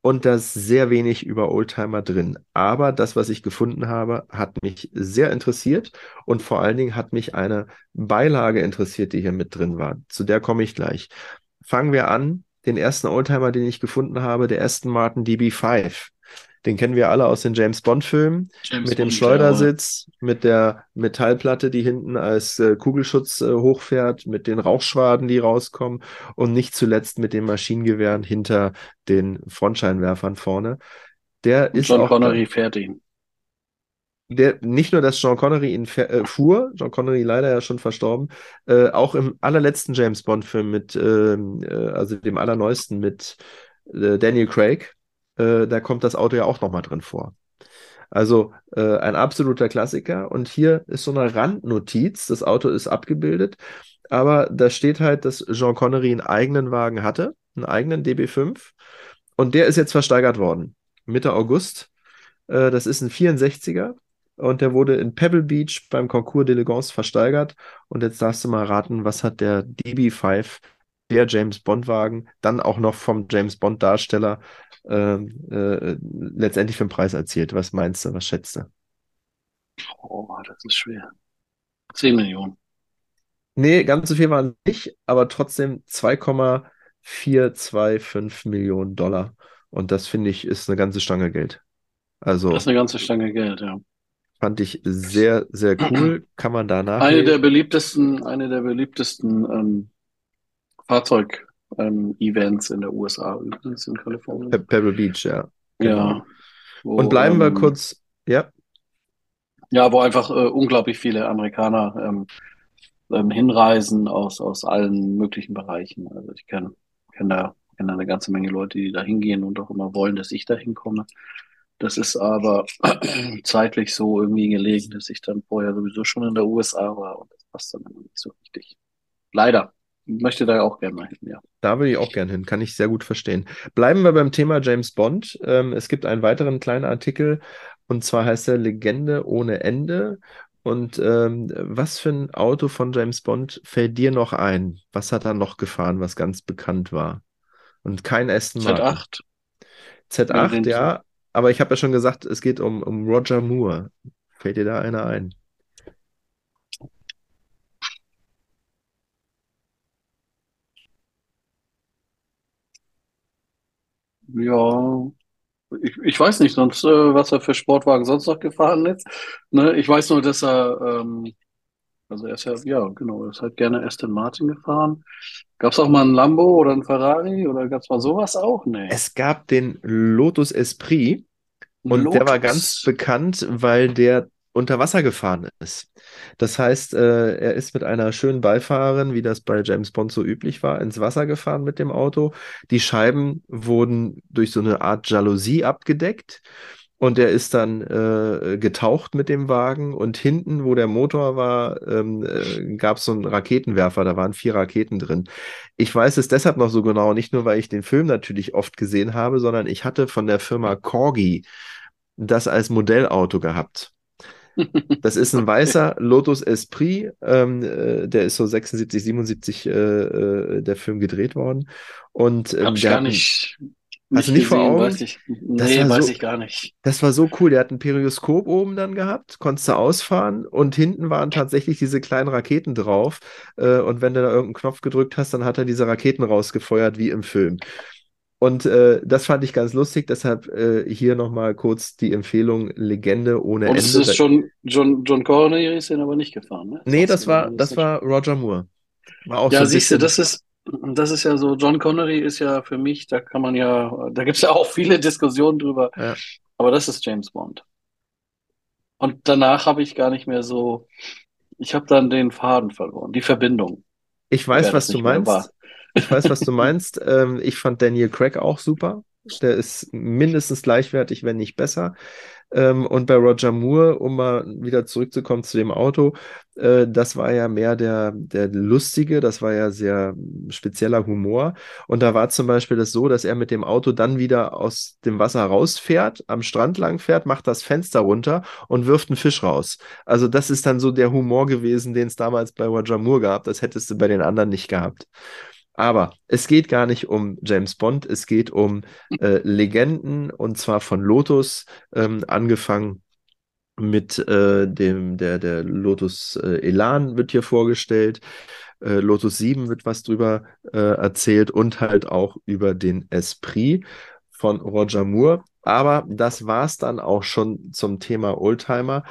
und da ist sehr wenig über Oldtimer drin. Aber das, was ich gefunden habe, hat mich sehr interessiert und vor allen Dingen hat mich eine Beilage interessiert, die hier mit drin war. Zu der komme ich gleich. Fangen wir an den ersten Oldtimer, den ich gefunden habe, der Aston Martin DB5. Den kennen wir alle aus den James Bond-Filmen. Mit dem Schleudersitz, ja. mit der Metallplatte, die hinten als äh, Kugelschutz äh, hochfährt, mit den Rauchschwaden, die rauskommen und nicht zuletzt mit den Maschinengewehren hinter den Frontscheinwerfern vorne. Der ist John auch Connery fährt ihn der nicht nur, dass Sean Connery ihn äh, fuhr, Sean Connery leider ja schon verstorben, äh, auch im allerletzten James Bond-Film mit, ähm, äh, also dem allerneuesten mit äh, Daniel Craig, äh, da kommt das Auto ja auch nochmal drin vor. Also äh, ein absoluter Klassiker. Und hier ist so eine Randnotiz. Das Auto ist abgebildet, aber da steht halt, dass Jean Connery einen eigenen Wagen hatte, einen eigenen DB5. Und der ist jetzt versteigert worden. Mitte August. das ist ein 64er und der wurde in Pebble Beach beim Concours d'Elegance versteigert. Und jetzt darfst du mal raten, was hat der DB5, der James Bond-Wagen, dann auch noch vom James Bond-Darsteller äh, äh, letztendlich für den Preis erzielt. Was meinst du, was schätzt du? Oh, das ist schwer. 10 Millionen. Nee, ganz so viel waren nicht, aber trotzdem 2,425 Millionen Dollar. Und das finde ich ist eine ganze Stange Geld. Also, das ist eine ganze Stange Geld, ja. Fand ich sehr, sehr cool. [CLEARS THROAT] Kann man da nachlesen. Eine der beliebtesten, eine der beliebtesten ähm, Fahrzeug-Events ähm, in der USA übrigens in Kalifornien. Pe Pebble Beach, ja. Genau. Ja. Wo, Und bleiben wir ähm, kurz, ja. Ja, wo einfach äh, unglaublich viele Amerikaner ähm, ähm, hinreisen aus, aus allen möglichen Bereichen. Also ich kenne kenn da, kenn da eine ganze Menge Leute, die da hingehen und auch immer wollen, dass ich da hinkomme. Das ist aber [CLEARS THROAT] zeitlich so irgendwie gelegen, dass ich dann vorher sowieso schon in der USA war und das passt dann immer nicht so richtig. Leider. Ich möchte da auch gerne mal hin, ja. Da will ich auch gerne hin, kann ich sehr gut verstehen. Bleiben wir beim Thema James Bond. Ähm, es gibt einen weiteren kleinen Artikel und zwar heißt er Legende ohne Ende. Und ähm, was für ein Auto von James Bond fällt dir noch ein? Was hat er noch gefahren, was ganz bekannt war? Und kein Aston Martin. Z8. Z8, ja, aber ich habe ja schon gesagt, es geht um, um Roger Moore. Fällt dir da einer ein? Ja, ich, ich weiß nicht sonst, äh, was er für Sportwagen sonst noch gefahren ist. Ne? Ich weiß nur, dass er, ähm, also er ist ja, ja, genau, er ist halt gerne Aston Martin gefahren. Gab es auch mal ein Lambo oder ein Ferrari oder gab es mal sowas auch? Nee. Es gab den Lotus Esprit und Lotus. der war ganz bekannt, weil der unter Wasser gefahren ist. Das heißt, äh, er ist mit einer schönen Beifahrerin, wie das bei James Bond so üblich war, ins Wasser gefahren mit dem Auto. Die Scheiben wurden durch so eine Art Jalousie abgedeckt. Und er ist dann äh, getaucht mit dem Wagen und hinten, wo der Motor war, ähm, äh, gab es so einen Raketenwerfer, da waren vier Raketen drin. Ich weiß es deshalb noch so genau, nicht nur, weil ich den Film natürlich oft gesehen habe, sondern ich hatte von der Firma Corgi das als Modellauto gehabt. Das ist ein [LAUGHS] weißer Lotus Esprit, ähm, äh, der ist so 76, 77 äh, äh, der Film gedreht worden. Und ähm, Hab ich gar nicht, Hast du nicht gesehen, vor Augen? Weiß ich, nee, weiß so, ich gar nicht. Das war so cool. Der hat ein Perioskop oben dann gehabt, konntest du ausfahren und hinten waren tatsächlich diese kleinen Raketen drauf. Äh, und wenn du da irgendeinen Knopf gedrückt hast, dann hat er diese Raketen rausgefeuert wie im Film. Und äh, das fand ich ganz lustig, deshalb äh, hier nochmal kurz die Empfehlung Legende ohne Und Ende. Und es ist schon John, John Connery ist den aber nicht gefahren, ne? Nee, das, war, das war Roger Moore. War auch ja, so siehst du, das ist, das ist ja so, John Connery ist ja für mich, da kann man ja, da gibt es ja auch viele Diskussionen drüber, ja. aber das ist James Bond. Und danach habe ich gar nicht mehr so, ich habe dann den Faden verloren, die Verbindung. Ich weiß, was du meinst. Ich weiß, was du meinst. [LAUGHS] Ähm, ich fand Daniel Craig auch super. Der ist mindestens gleichwertig, wenn nicht besser. Ähm, und bei Roger Moore, um mal wieder zurückzukommen zu dem Auto, äh, das war ja mehr der, der lustige, das war ja sehr spezieller Humor. Und da war zum Beispiel das so, dass er mit dem Auto dann wieder aus dem Wasser rausfährt, am Strand lang fährt, macht das Fenster runter und wirft einen Fisch raus. Also das ist dann so der Humor gewesen, den es damals bei Roger Moore gab. Das hättest du bei den anderen nicht gehabt. Aber es geht gar nicht um James Bond, es geht um äh, Legenden und zwar von Lotus, ähm, angefangen mit äh, dem, der, der Lotus äh, Elan wird hier vorgestellt. Äh, Lotus 7 wird was drüber äh, erzählt und halt auch über den Esprit von Roger Moore. Aber das war es dann auch schon zum Thema Oldtimer.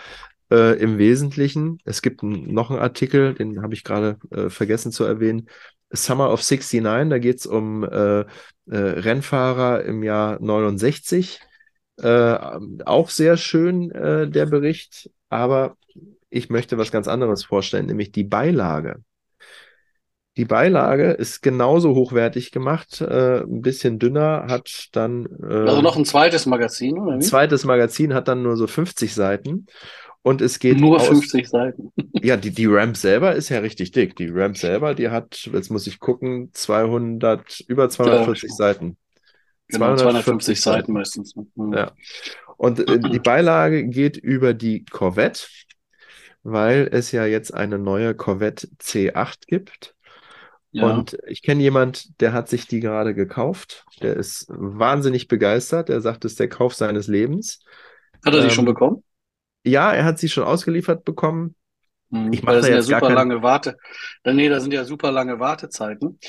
Äh, Im Wesentlichen, es gibt noch einen Artikel, den habe ich gerade äh, vergessen zu erwähnen, Summer of 69, da geht es um äh, äh, Rennfahrer im Jahr 69. Äh, auch sehr schön, äh, der Bericht, aber ich möchte was ganz anderes vorstellen, nämlich die Beilage. Die Beilage ist genauso hochwertig gemacht, äh, ein bisschen dünner, hat dann. Äh, also noch ein zweites Magazin, oder? Wie? Ein zweites Magazin hat dann nur so 50 Seiten. Und es geht. Nur aus, 50 Seiten. [LAUGHS] Ja, die, die Ramp selber ist ja richtig dick. Die Ramp selber, die hat, jetzt muss ich gucken, 200, über 240 ja. Seiten. Genau, 250 Seiten meistens. Mhm. Ja. Und äh, die [CLEARS THROAT] Beilage geht über die Corvette, weil es ja jetzt eine neue Corvette C8 gibt. Ja. Und ich kenne jemand, der hat sich die gerade gekauft. Der ist wahnsinnig begeistert. Der sagt, es ist der Kauf seines Lebens. Hat er die ähm, schon bekommen? Ja, er hat sie schon ausgeliefert bekommen. Hm, ich mache da jetzt ja super kein... lange Warte. Nee, da sind ja super lange Wartezeiten.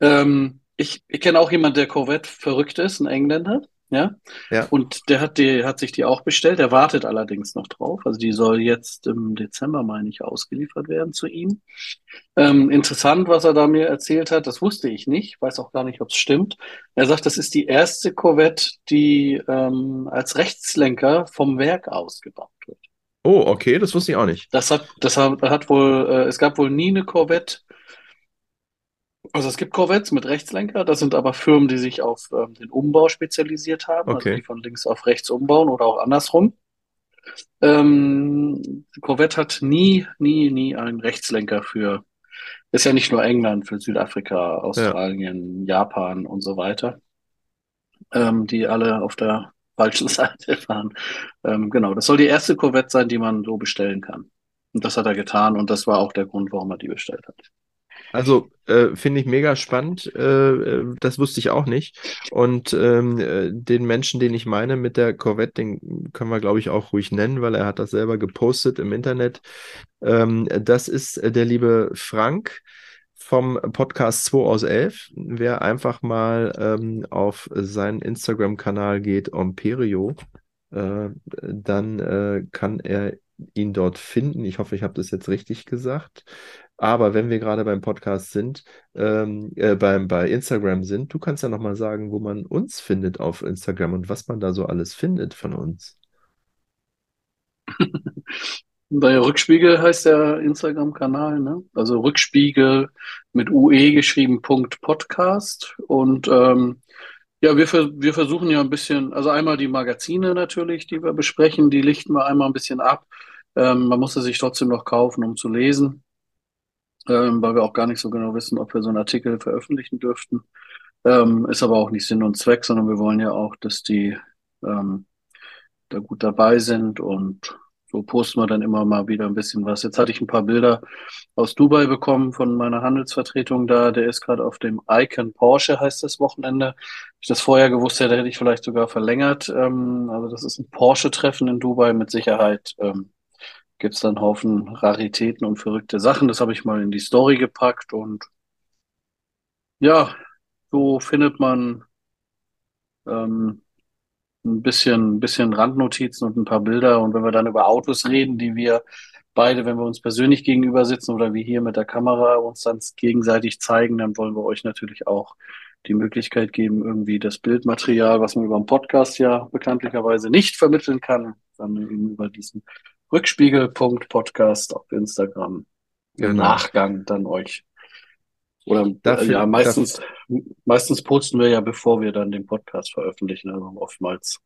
Ähm, ich ich kenne auch jemanden, der Corvette verrückt ist, ein Engländer. Ja? ja. Und der hat die, hat sich die auch bestellt. Der wartet allerdings noch drauf. Also die soll jetzt im Dezember, meine ich, ausgeliefert werden zu ihm. Ähm, interessant, was er da mir erzählt hat, das wusste ich nicht. Weiß auch gar nicht, ob es stimmt. Er sagt, das ist die erste Corvette, die ähm, als Rechtslenker vom Werk ausgebaut wird. Oh, okay, das wusste ich auch nicht. Das hat, das hat, hat wohl, äh, es gab wohl nie eine Corvette, also es gibt Corvettes mit Rechtslenker, das sind aber Firmen, die sich auf ähm, den Umbau spezialisiert haben, also okay. also die von links auf rechts umbauen oder auch andersrum. Ähm, Corvette hat nie, nie, nie einen Rechtslenker für, ist ja nicht nur England, für Südafrika, Australien, ja. Japan und so weiter, ähm, die alle auf der [LAUGHS] falschen Seite fahren. Ähm, genau, das soll die erste Corvette sein, die man so bestellen kann. Und das hat er getan und das war auch der Grund, warum er die bestellt hat. Also äh, finde ich mega spannend. Äh, äh, das wusste ich auch nicht. Und ähm, äh, den Menschen, den ich meine mit der Corvette, den können wir, glaube ich, auch ruhig nennen, weil er hat das selber gepostet im Internet. Ähm, das ist der liebe Frank vom Podcast 2 aus 11. Wer einfach mal ähm, auf seinen Instagram-Kanal geht, Omperio, äh, dann äh, kann er ihn dort finden. Ich hoffe, ich habe das jetzt richtig gesagt. Aber wenn wir gerade beim Podcast sind, ähm, äh, beim, bei Instagram sind, du kannst ja nochmal sagen, wo man uns findet auf Instagram und was man da so alles findet von uns. [LAUGHS] Bei Rückspiegel heißt der Instagram-Kanal, ne? Also Rückspiegel mit UE geschrieben Punkt Podcast. Und ähm, ja, wir, wir versuchen ja ein bisschen, also einmal die Magazine natürlich, die wir besprechen, die lichten wir einmal ein bisschen ab. Ähm, man muss sie sich trotzdem noch kaufen, um zu lesen ähm, weil wir auch gar nicht so genau wissen, ob wir so einen Artikel veröffentlichen dürften. Ähm, ist aber auch nicht Sinn und Zweck, sondern wir wollen ja auch, dass die ähm, da gut dabei sind und so posten wir dann immer mal wieder ein bisschen was. Jetzt hatte ich ein paar Bilder aus Dubai bekommen von meiner Handelsvertretung da. Der ist gerade auf dem Icon Porsche, heißt das Wochenende. Wenn ich das vorher gewusst hätte, hätte ich vielleicht sogar verlängert. Ähm, also das ist ein Porsche-Treffen in Dubai mit Sicherheit. Ähm, gibt es dann einen Haufen Raritäten und verrückte Sachen. Das habe ich mal in die Story gepackt und ja, so findet man ähm, ein bisschen, ein bisschen Randnotizen und ein paar Bilder. Und wenn wir dann über Autos reden, die wir beide, wenn wir uns persönlich gegenüber sitzen oder wie hier mit der Kamera uns dann gegenseitig zeigen, dann wollen wir euch natürlich auch die Möglichkeit geben, irgendwie das Bildmaterial, was man über einen Podcast ja bekanntlicherweise nicht vermitteln kann, dann eben über diesen Rückspiegel.podcast auf Instagram. Im Genau. Nachgang dann euch. Oder Dafür- ja, meistens, meistens posten wir ja, bevor wir dann den Podcast veröffentlichen. Also oftmals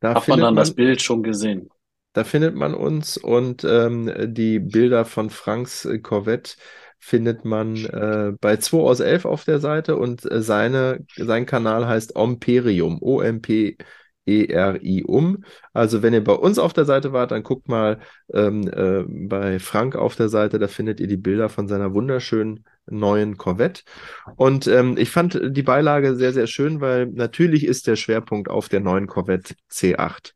Da hat man dann man, das Bild schon gesehen. Da findet man uns und ähm, die Bilder von Franks äh, Corvette findet man äh, bei 2 aus 11 auf der Seite und äh, seine, sein Kanal heißt Omperium, O-M-P-E-R-I-Um. Also wenn ihr bei uns auf der Seite wart, dann guckt mal ähm, äh, bei Frank auf der Seite, da findet ihr die Bilder von seiner wunderschönen neuen Corvette. Und ähm, ich fand die Beilage sehr, sehr schön, weil natürlich ist der Schwerpunkt auf der neuen Corvette C8.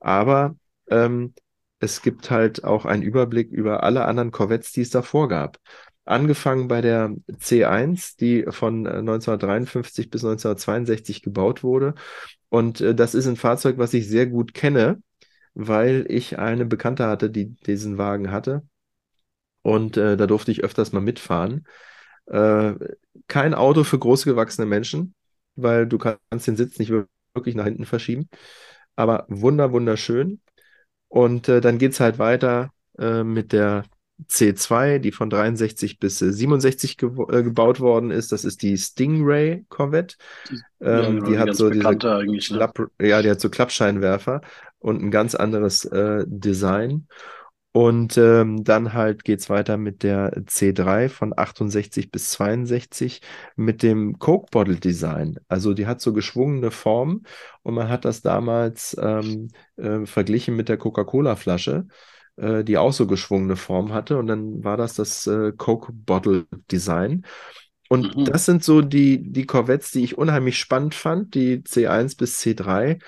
Aber ähm, es gibt halt auch einen Überblick über alle anderen Corvettes, die es davor gab. Angefangen bei der C1, die von äh, 1953 bis 1962 gebaut wurde. Und äh, das ist ein Fahrzeug, was ich sehr gut kenne, weil ich eine Bekannte hatte, die diesen Wagen hatte. Und äh, da durfte ich öfters mal mitfahren. Äh, kein Auto für groß gewachsene Menschen, weil du kannst den Sitz nicht wirklich nach hinten verschieben. Aber wunder, wunderschön. Und äh, dann geht es halt weiter äh, mit der C2, die von 63 bis äh, 67 ge äh, gebaut worden ist. Das ist die Stingray Corvette. Ja, Ähm, genau, die hat so diese. Ne? Klapp, ja, die hat so Klappscheinwerfer und ein ganz anderes äh, Design. Und ähm, dann halt geht's weiter mit der C3 von 68 bis 62 mit dem Coke Bottle Design. Also die hat so geschwungene Form und man hat das damals ähm, äh, verglichen mit der Coca-Cola Flasche, äh, die auch so geschwungene Form hatte. Und dann war das das äh, Coke Bottle Design. Und Mhm. das sind so die, die Corvettes, die ich unheimlich spannend fand, die C1 bis C3.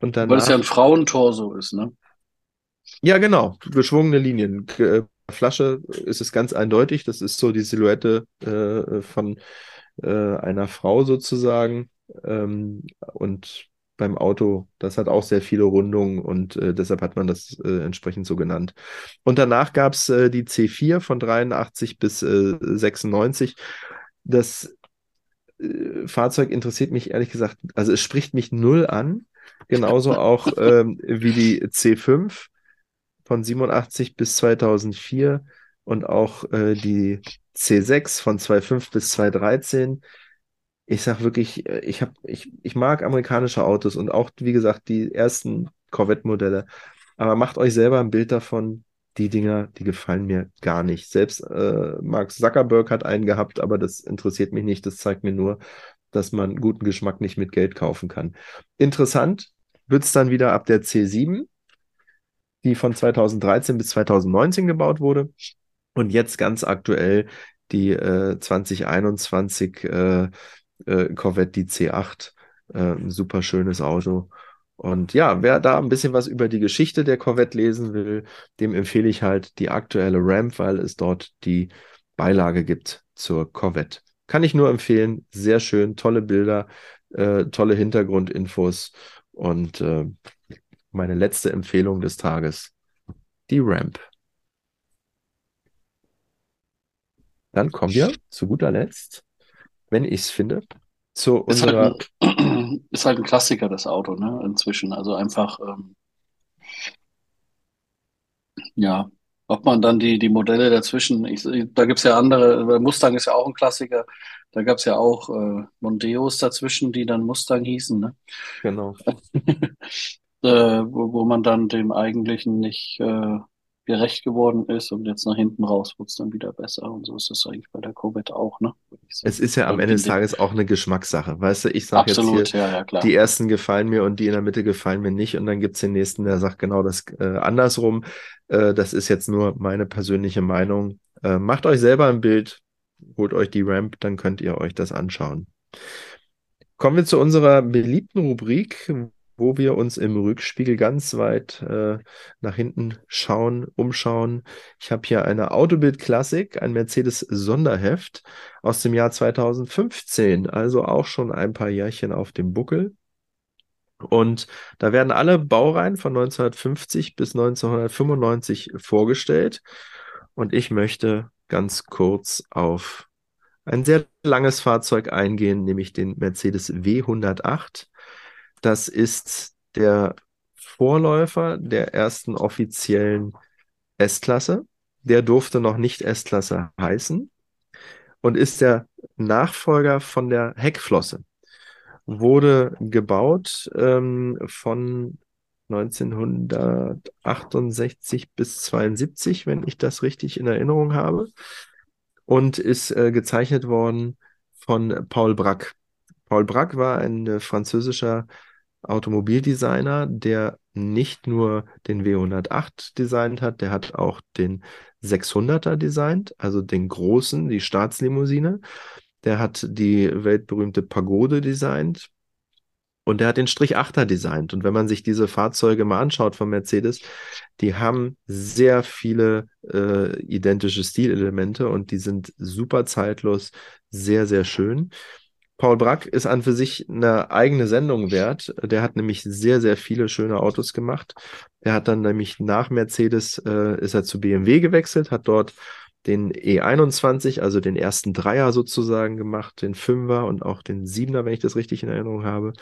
Und Weil es ja danach, ein Frauentorso ist, ne? ja genau, geschwungene Linien. Äh, Flasche ist es ganz eindeutig, das ist so die Silhouette äh, von äh, einer Frau sozusagen. Ähm, und beim Auto, das hat auch sehr viele Rundungen und äh, deshalb hat man das äh, entsprechend so genannt. Und danach gab es äh, die C4 von 83 bis äh, 96. Das äh, Fahrzeug interessiert mich ehrlich gesagt, also es spricht mich null an. Genauso [LAUGHS] auch ähm, wie die C5 von 87 bis 2004 und auch äh, die C6 von 2005 bis 2013. Ich sag wirklich, äh, ich hab, ich, ich mag amerikanische Autos und auch, wie gesagt, die ersten Corvette-Modelle. Aber macht euch selber ein Bild davon. Die Dinger, die gefallen mir gar nicht. Selbst äh, Mark Zuckerberg hat einen gehabt, aber das interessiert mich nicht. Das zeigt mir nur, dass man guten Geschmack nicht mit Geld kaufen kann. Interessant wird es dann wieder ab der C7, die von 2013 bis 2019 gebaut wurde. Und jetzt ganz aktuell die äh, 2021 äh, äh, Corvette, die C8. Äh, ein super schönes Auto. Und ja, wer da ein bisschen was über die Geschichte der Corvette lesen will, dem empfehle ich halt die aktuelle Ramp, weil es dort die Beilage gibt zur Corvette. Kann ich nur empfehlen. Sehr schön, tolle Bilder, äh, tolle Hintergrundinfos und äh, meine letzte Empfehlung des Tages, die Ramp. Dann kommen wir zu guter Letzt, wenn ich es finde, zu Ist halt, ein, [CLEARS THROAT] ist halt ein Klassiker, das Auto, ne? Inzwischen. Also einfach, ähm, ja, ob man dann die, die Modelle dazwischen, ich, da gibt's ja andere, Mustang ist ja auch ein Klassiker, da gab's ja auch äh, Mondeos dazwischen, die dann Mustang hießen, ne? genau. [LAUGHS] äh, wo, wo man dann dem eigentlichen nicht äh, gerecht geworden ist und jetzt nach hinten raus wird's dann wieder besser. Und so ist das eigentlich bei der Corvette auch, ne? Es ist ja am Ende des. Tages auch eine Geschmackssache. Weißt du, ich sage jetzt hier, ja, ja, klar. die ersten gefallen mir und die in der Mitte gefallen mir nicht. Und dann gibt's den nächsten, der sagt genau das äh, andersrum. Äh, das ist jetzt nur meine persönliche Meinung. Äh, macht euch selber ein Bild, holt euch die Ramp, dann könnt ihr euch das anschauen. Kommen wir zu unserer beliebten Rubrik, wo wir uns im Rückspiegel ganz weit äh, nach hinten schauen, umschauen. Ich habe hier eine Autobild Classic, ein Mercedes Sonderheft aus dem Jahr 2015, also auch schon ein paar Jährchen auf dem Buckel. Und da werden alle Baureihen von 1950 bis 1995 vorgestellt. Und ich möchte ganz kurz auf ein sehr langes Fahrzeug eingehen, nämlich den Mercedes W108. Das ist der Vorläufer der ersten offiziellen S-Klasse. Der durfte noch nicht S-Klasse heißen und ist der Nachfolger von der Heckflosse. Wurde gebaut ähm, von 1968 bis 72, wenn ich das richtig in Erinnerung habe, und ist äh, gezeichnet worden von Paul Brack. Paul Brack war ein äh, französischer Automobildesigner, der nicht nur den W108 designt hat, der hat auch den 600er designt, also den großen, die Staatslimousine. Der hat die weltberühmte Pagode designt und der hat den Strich 8er designt. Und wenn man sich diese Fahrzeuge mal anschaut von Mercedes, die haben sehr viele äh, identische Stilelemente und die sind super zeitlos, sehr, sehr schön. Paul Brack ist an für sich eine eigene Sendung wert. Der hat nämlich sehr, sehr viele schöne Autos gemacht. Er hat dann nämlich nach Mercedes äh, ist er zu BMW gewechselt, hat dort den E21, also den ersten Dreier sozusagen gemacht, den Fünfer und auch den Siebener, wenn ich das richtig in Erinnerung habe.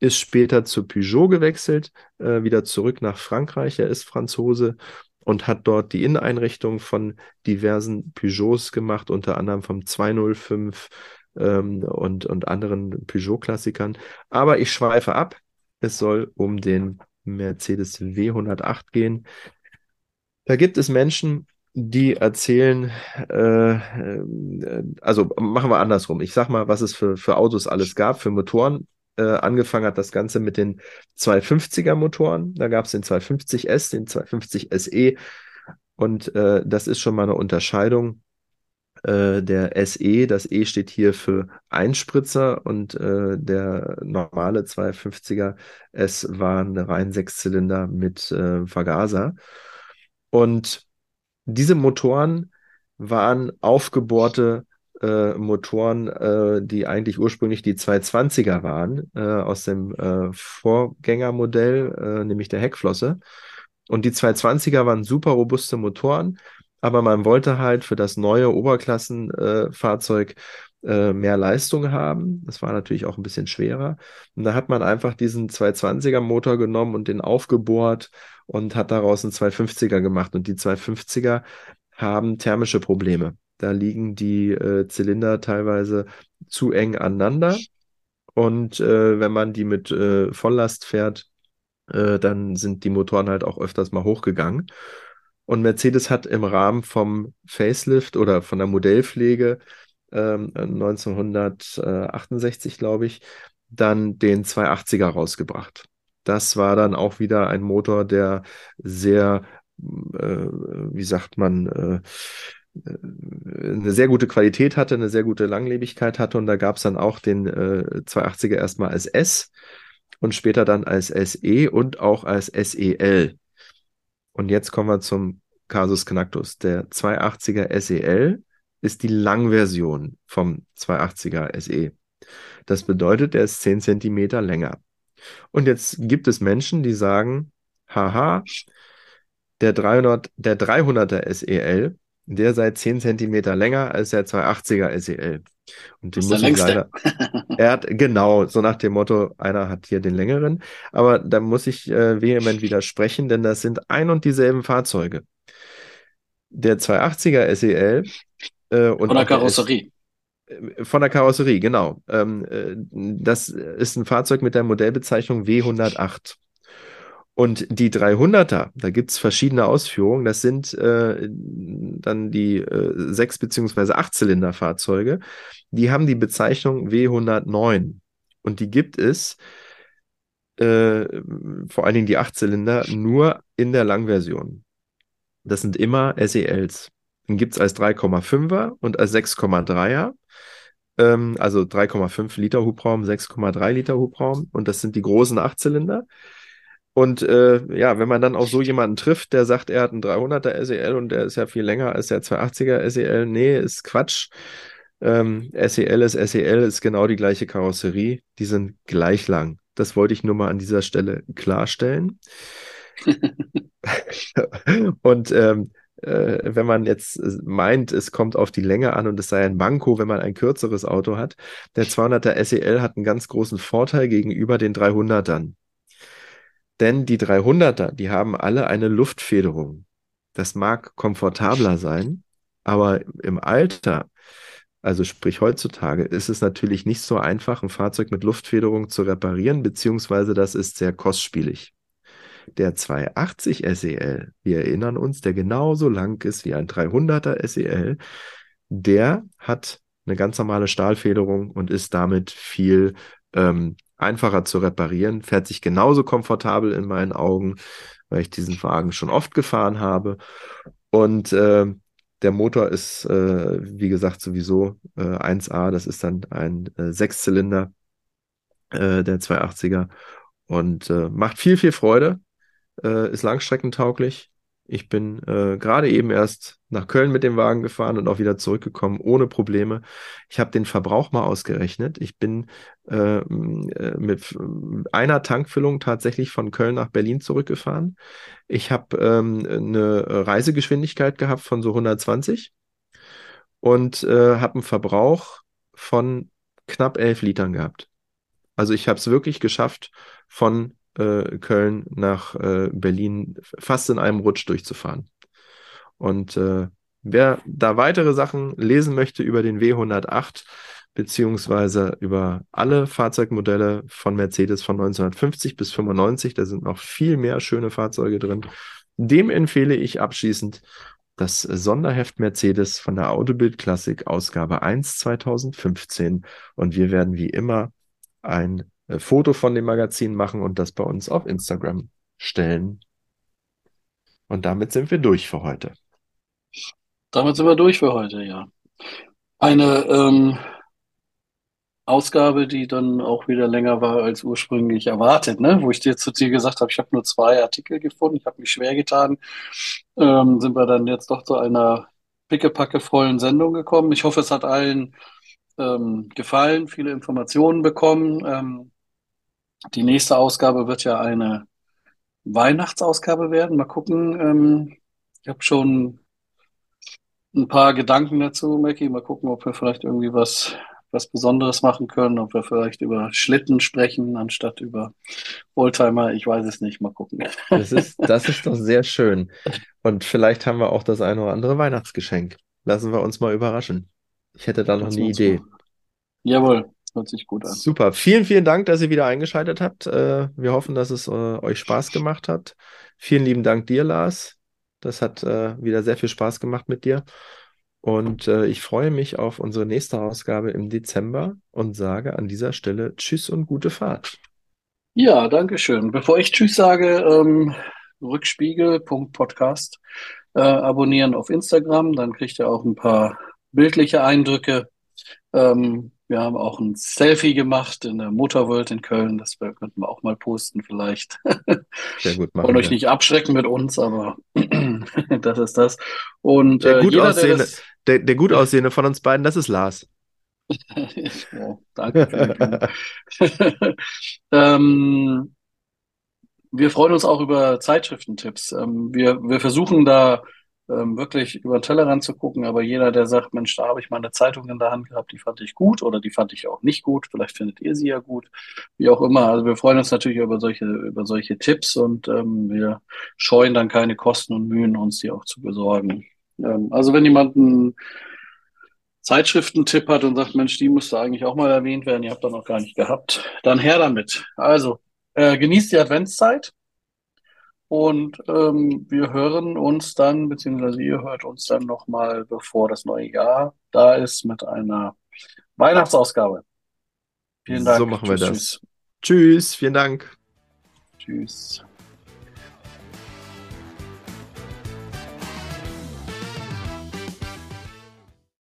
Ist später zu Peugeot gewechselt, äh, wieder zurück nach Frankreich. Er ist Franzose und hat dort die Inneneinrichtung von diversen Peugeots gemacht, unter anderem vom 205 ähm, und, und anderen Peugeot-Klassikern. Aber ich schweife ab. Es soll um den Mercedes W108 gehen. Da gibt es Menschen, die erzählen, äh, äh, also machen wir andersrum. Ich sag mal, was es für, für Autos alles gab, für Motoren. Äh, angefangen hat das Ganze mit den 250er Motoren. Da gab es den 250S, den 250 SE. Und äh, das ist schon mal eine Unterscheidung äh, der SE, das E steht hier für Einspritzer und äh, der normale 250er S war ein rein Sechszylinder mit äh, Vergaser. Und diese Motoren waren aufgebohrte äh, Motoren, äh, die eigentlich ursprünglich die 220er waren, aus dem Vorgängermodell, nämlich der Heckflosse. Und die 220er waren super robuste Motoren, aber man wollte halt für das neue Oberklassenfahrzeug äh, mehr Leistung haben. Das war natürlich auch ein bisschen schwerer. Und da hat man einfach diesen 220er Motor genommen und den aufgebohrt und hat daraus einen 250er gemacht. Und die 250er haben thermische Probleme. Da liegen die äh, Zylinder teilweise zu eng aneinander. Und äh, wenn man die mit äh, Volllast fährt, äh, dann sind die Motoren halt auch öfters mal hochgegangen. Und Mercedes hat im Rahmen vom Facelift oder von der Modellpflege ähm, 1968, glaube ich, dann den 280er rausgebracht. Das war dann auch wieder ein Motor, der sehr, äh, wie sagt man, äh, eine sehr gute Qualität hatte, eine sehr gute Langlebigkeit hatte und da gab es dann auch den äh, 280er erstmal als S und später dann als SE und auch als SEL. Und jetzt kommen wir zum Casus Knacktus. Der 280er SEL ist die Langversion vom 280er SE. Das bedeutet, er ist 10 cm länger. Und jetzt gibt es Menschen, die sagen, haha, der, 300, der 300er SEL, der sei 10 cm länger als der 280er SEL. Und den muss ich leider. [LAUGHS] er hat, genau, so nach dem Motto, einer hat hier den längeren. Aber da muss ich äh, vehement widersprechen, denn das sind ein und dieselben Fahrzeuge. Der 280er SEL äh, und von der Karosserie. Der, von der Karosserie, genau. Ähm, äh, das ist ein Fahrzeug mit der Modellbezeichnung W108. Und die 300er, da gibt es verschiedene Ausführungen. Das sind äh, dann die äh, 6- bzw. 8-Zylinder-Fahrzeuge. Die haben die Bezeichnung W109. Und die gibt es, äh, vor allen Dingen die 8-Zylinder, nur in der Langversion. Das sind immer SELs. Den gibt es als 3,5er und als 6,3er. Ähm, also 3,5 Liter Hubraum, 6,3 Liter Hubraum. Und das sind die großen 8-Zylinder. Und äh, ja, wenn man dann auch so jemanden trifft, der sagt, er hat einen 300er SEL und der ist ja viel länger als der 280er SEL, nee, ist Quatsch. Ähm, SEL ist SEL, ist genau die gleiche Karosserie. Die sind gleich lang. Das wollte ich nur mal an dieser Stelle klarstellen. [LAUGHS] und ähm, äh, wenn man jetzt meint, es kommt auf die Länge an und es sei ein Manko, wenn man ein kürzeres Auto hat, der 200er SEL hat einen ganz großen Vorteil gegenüber den 300ern. Denn die 300er, die haben alle eine Luftfederung. Das mag komfortabler sein, aber im Alter, also sprich heutzutage, ist es natürlich nicht so einfach, ein Fahrzeug mit Luftfederung zu reparieren, beziehungsweise das ist sehr kostspielig. Der 280 SEL, wir erinnern uns, der genauso lang ist wie ein 300er SEL, der hat eine ganz normale Stahlfederung und ist damit viel ähm, einfacher zu reparieren, fährt sich genauso komfortabel in meinen Augen, weil ich diesen Wagen schon oft gefahren habe. Und äh, der Motor ist, äh, wie gesagt, sowieso äh, 1A. Das ist dann ein äh, Sechszylinder, äh, der 280er. Und äh, macht viel, viel Freude. Ist langstreckentauglich. Ich bin äh, gerade eben erst nach Köln mit dem Wagen gefahren und auch wieder zurückgekommen ohne Probleme. Ich habe den Verbrauch mal ausgerechnet. Ich bin äh, äh mit einer Tankfüllung tatsächlich von Köln nach Berlin zurückgefahren. Ich habe ähm, eine Reisegeschwindigkeit gehabt von so 120 und äh, habe einen Verbrauch von knapp 11 Litern gehabt. Also ich habe es wirklich geschafft, von äh, Köln nach äh, Berlin fast in einem Rutsch durchzufahren. Und äh, wer da weitere Sachen lesen möchte über den W108, beziehungsweise über alle Fahrzeugmodelle von Mercedes von 1950 bis 95, da sind noch viel mehr schöne Fahrzeuge drin, dem empfehle ich abschließend das Sonderheft Mercedes von der Autobild Klassik Ausgabe 1 2015 und wir werden wie immer ein äh, Foto von dem Magazin machen und das bei uns auf Instagram stellen. Und damit sind wir durch für heute. Damit sind wir durch für heute, ja. Eine ähm, Ausgabe, die dann auch wieder länger war als ursprünglich erwartet, ne? Wo ich dir zu dir gesagt habe, ich habe nur zwei Artikel gefunden, ich habe mich schwer getan, ähm, sind wir dann jetzt doch zu einer pickepackevollen Sendung gekommen. Ich hoffe, es hat allen ähm, gefallen, viele Informationen bekommen. Ähm, die nächste Ausgabe wird ja eine Weihnachtsausgabe werden. Mal gucken. Ähm, ich habe schon ein paar Gedanken dazu, Mackie. Mal gucken, ob wir vielleicht irgendwie was, was Besonderes machen können, ob wir vielleicht über Schlitten sprechen, anstatt über Oldtimer. Ich weiß es nicht. Mal gucken. Das ist, das ist doch sehr schön. Und vielleicht haben wir auch das eine oder andere Weihnachtsgeschenk. Lassen wir uns mal überraschen. Ich hätte da noch eine Idee. Mal. Jawohl. Hört sich gut an. Super. Vielen, vielen Dank, dass ihr wieder eingeschaltet habt. Äh, wir hoffen, dass es äh, euch Spaß gemacht hat. Vielen lieben Dank dir, Lars. Das hat äh, wieder sehr viel Spaß gemacht mit dir. Und ich freue mich auf unsere nächste Ausgabe im Dezember und sage an dieser Stelle Tschüss und gute Fahrt. Ja, danke schön. Bevor ich Tschüss sage, ähm, rückspiegel.podcast äh, abonnieren auf Instagram, dann kriegt ihr auch ein paar bildliche Eindrücke. Ähm, wir haben auch ein Selfie gemacht in der Motorworld in Köln. Das könnten wir auch mal posten vielleicht. Sehr gut machen. Und euch nicht abschrecken mit uns, aber [CLEARS THROAT] das ist das. Und der, äh, gut jeder, aussehende, der, das... der, der gut aussehende von uns beiden, das ist Lars. [LAUGHS] oh, danke. [LAUGHS] ähm, wir freuen uns auch über Zeitschriftentipps. Ähm, wir, wir versuchen da ähm, wirklich über den Tellerrand zu gucken. Aber jeder, der sagt, Mensch, da habe ich mal eine Zeitung in der Hand gehabt, die fand ich gut oder die fand ich auch nicht gut. Vielleicht findet ihr sie ja gut, wie auch immer. Also wir freuen uns natürlich über solche, über solche Tipps und ähm, wir scheuen dann keine Kosten und Mühen, uns die auch zu besorgen. Ähm, also wenn jemand einen Zeitschriftentipp hat und sagt, Mensch, die müsste eigentlich auch mal erwähnt werden, ihr habt da noch gar nicht gehabt, dann her damit. Also äh, genießt die Adventszeit. Und ähm, wir hören uns dann, beziehungsweise ihr hört uns dann nochmal, bevor das neue Jahr da ist, mit einer Weihnachtsausgabe. Vielen Dank. So machen wir tschüss, das. Tschüss. tschüss, vielen Dank. Tschüss.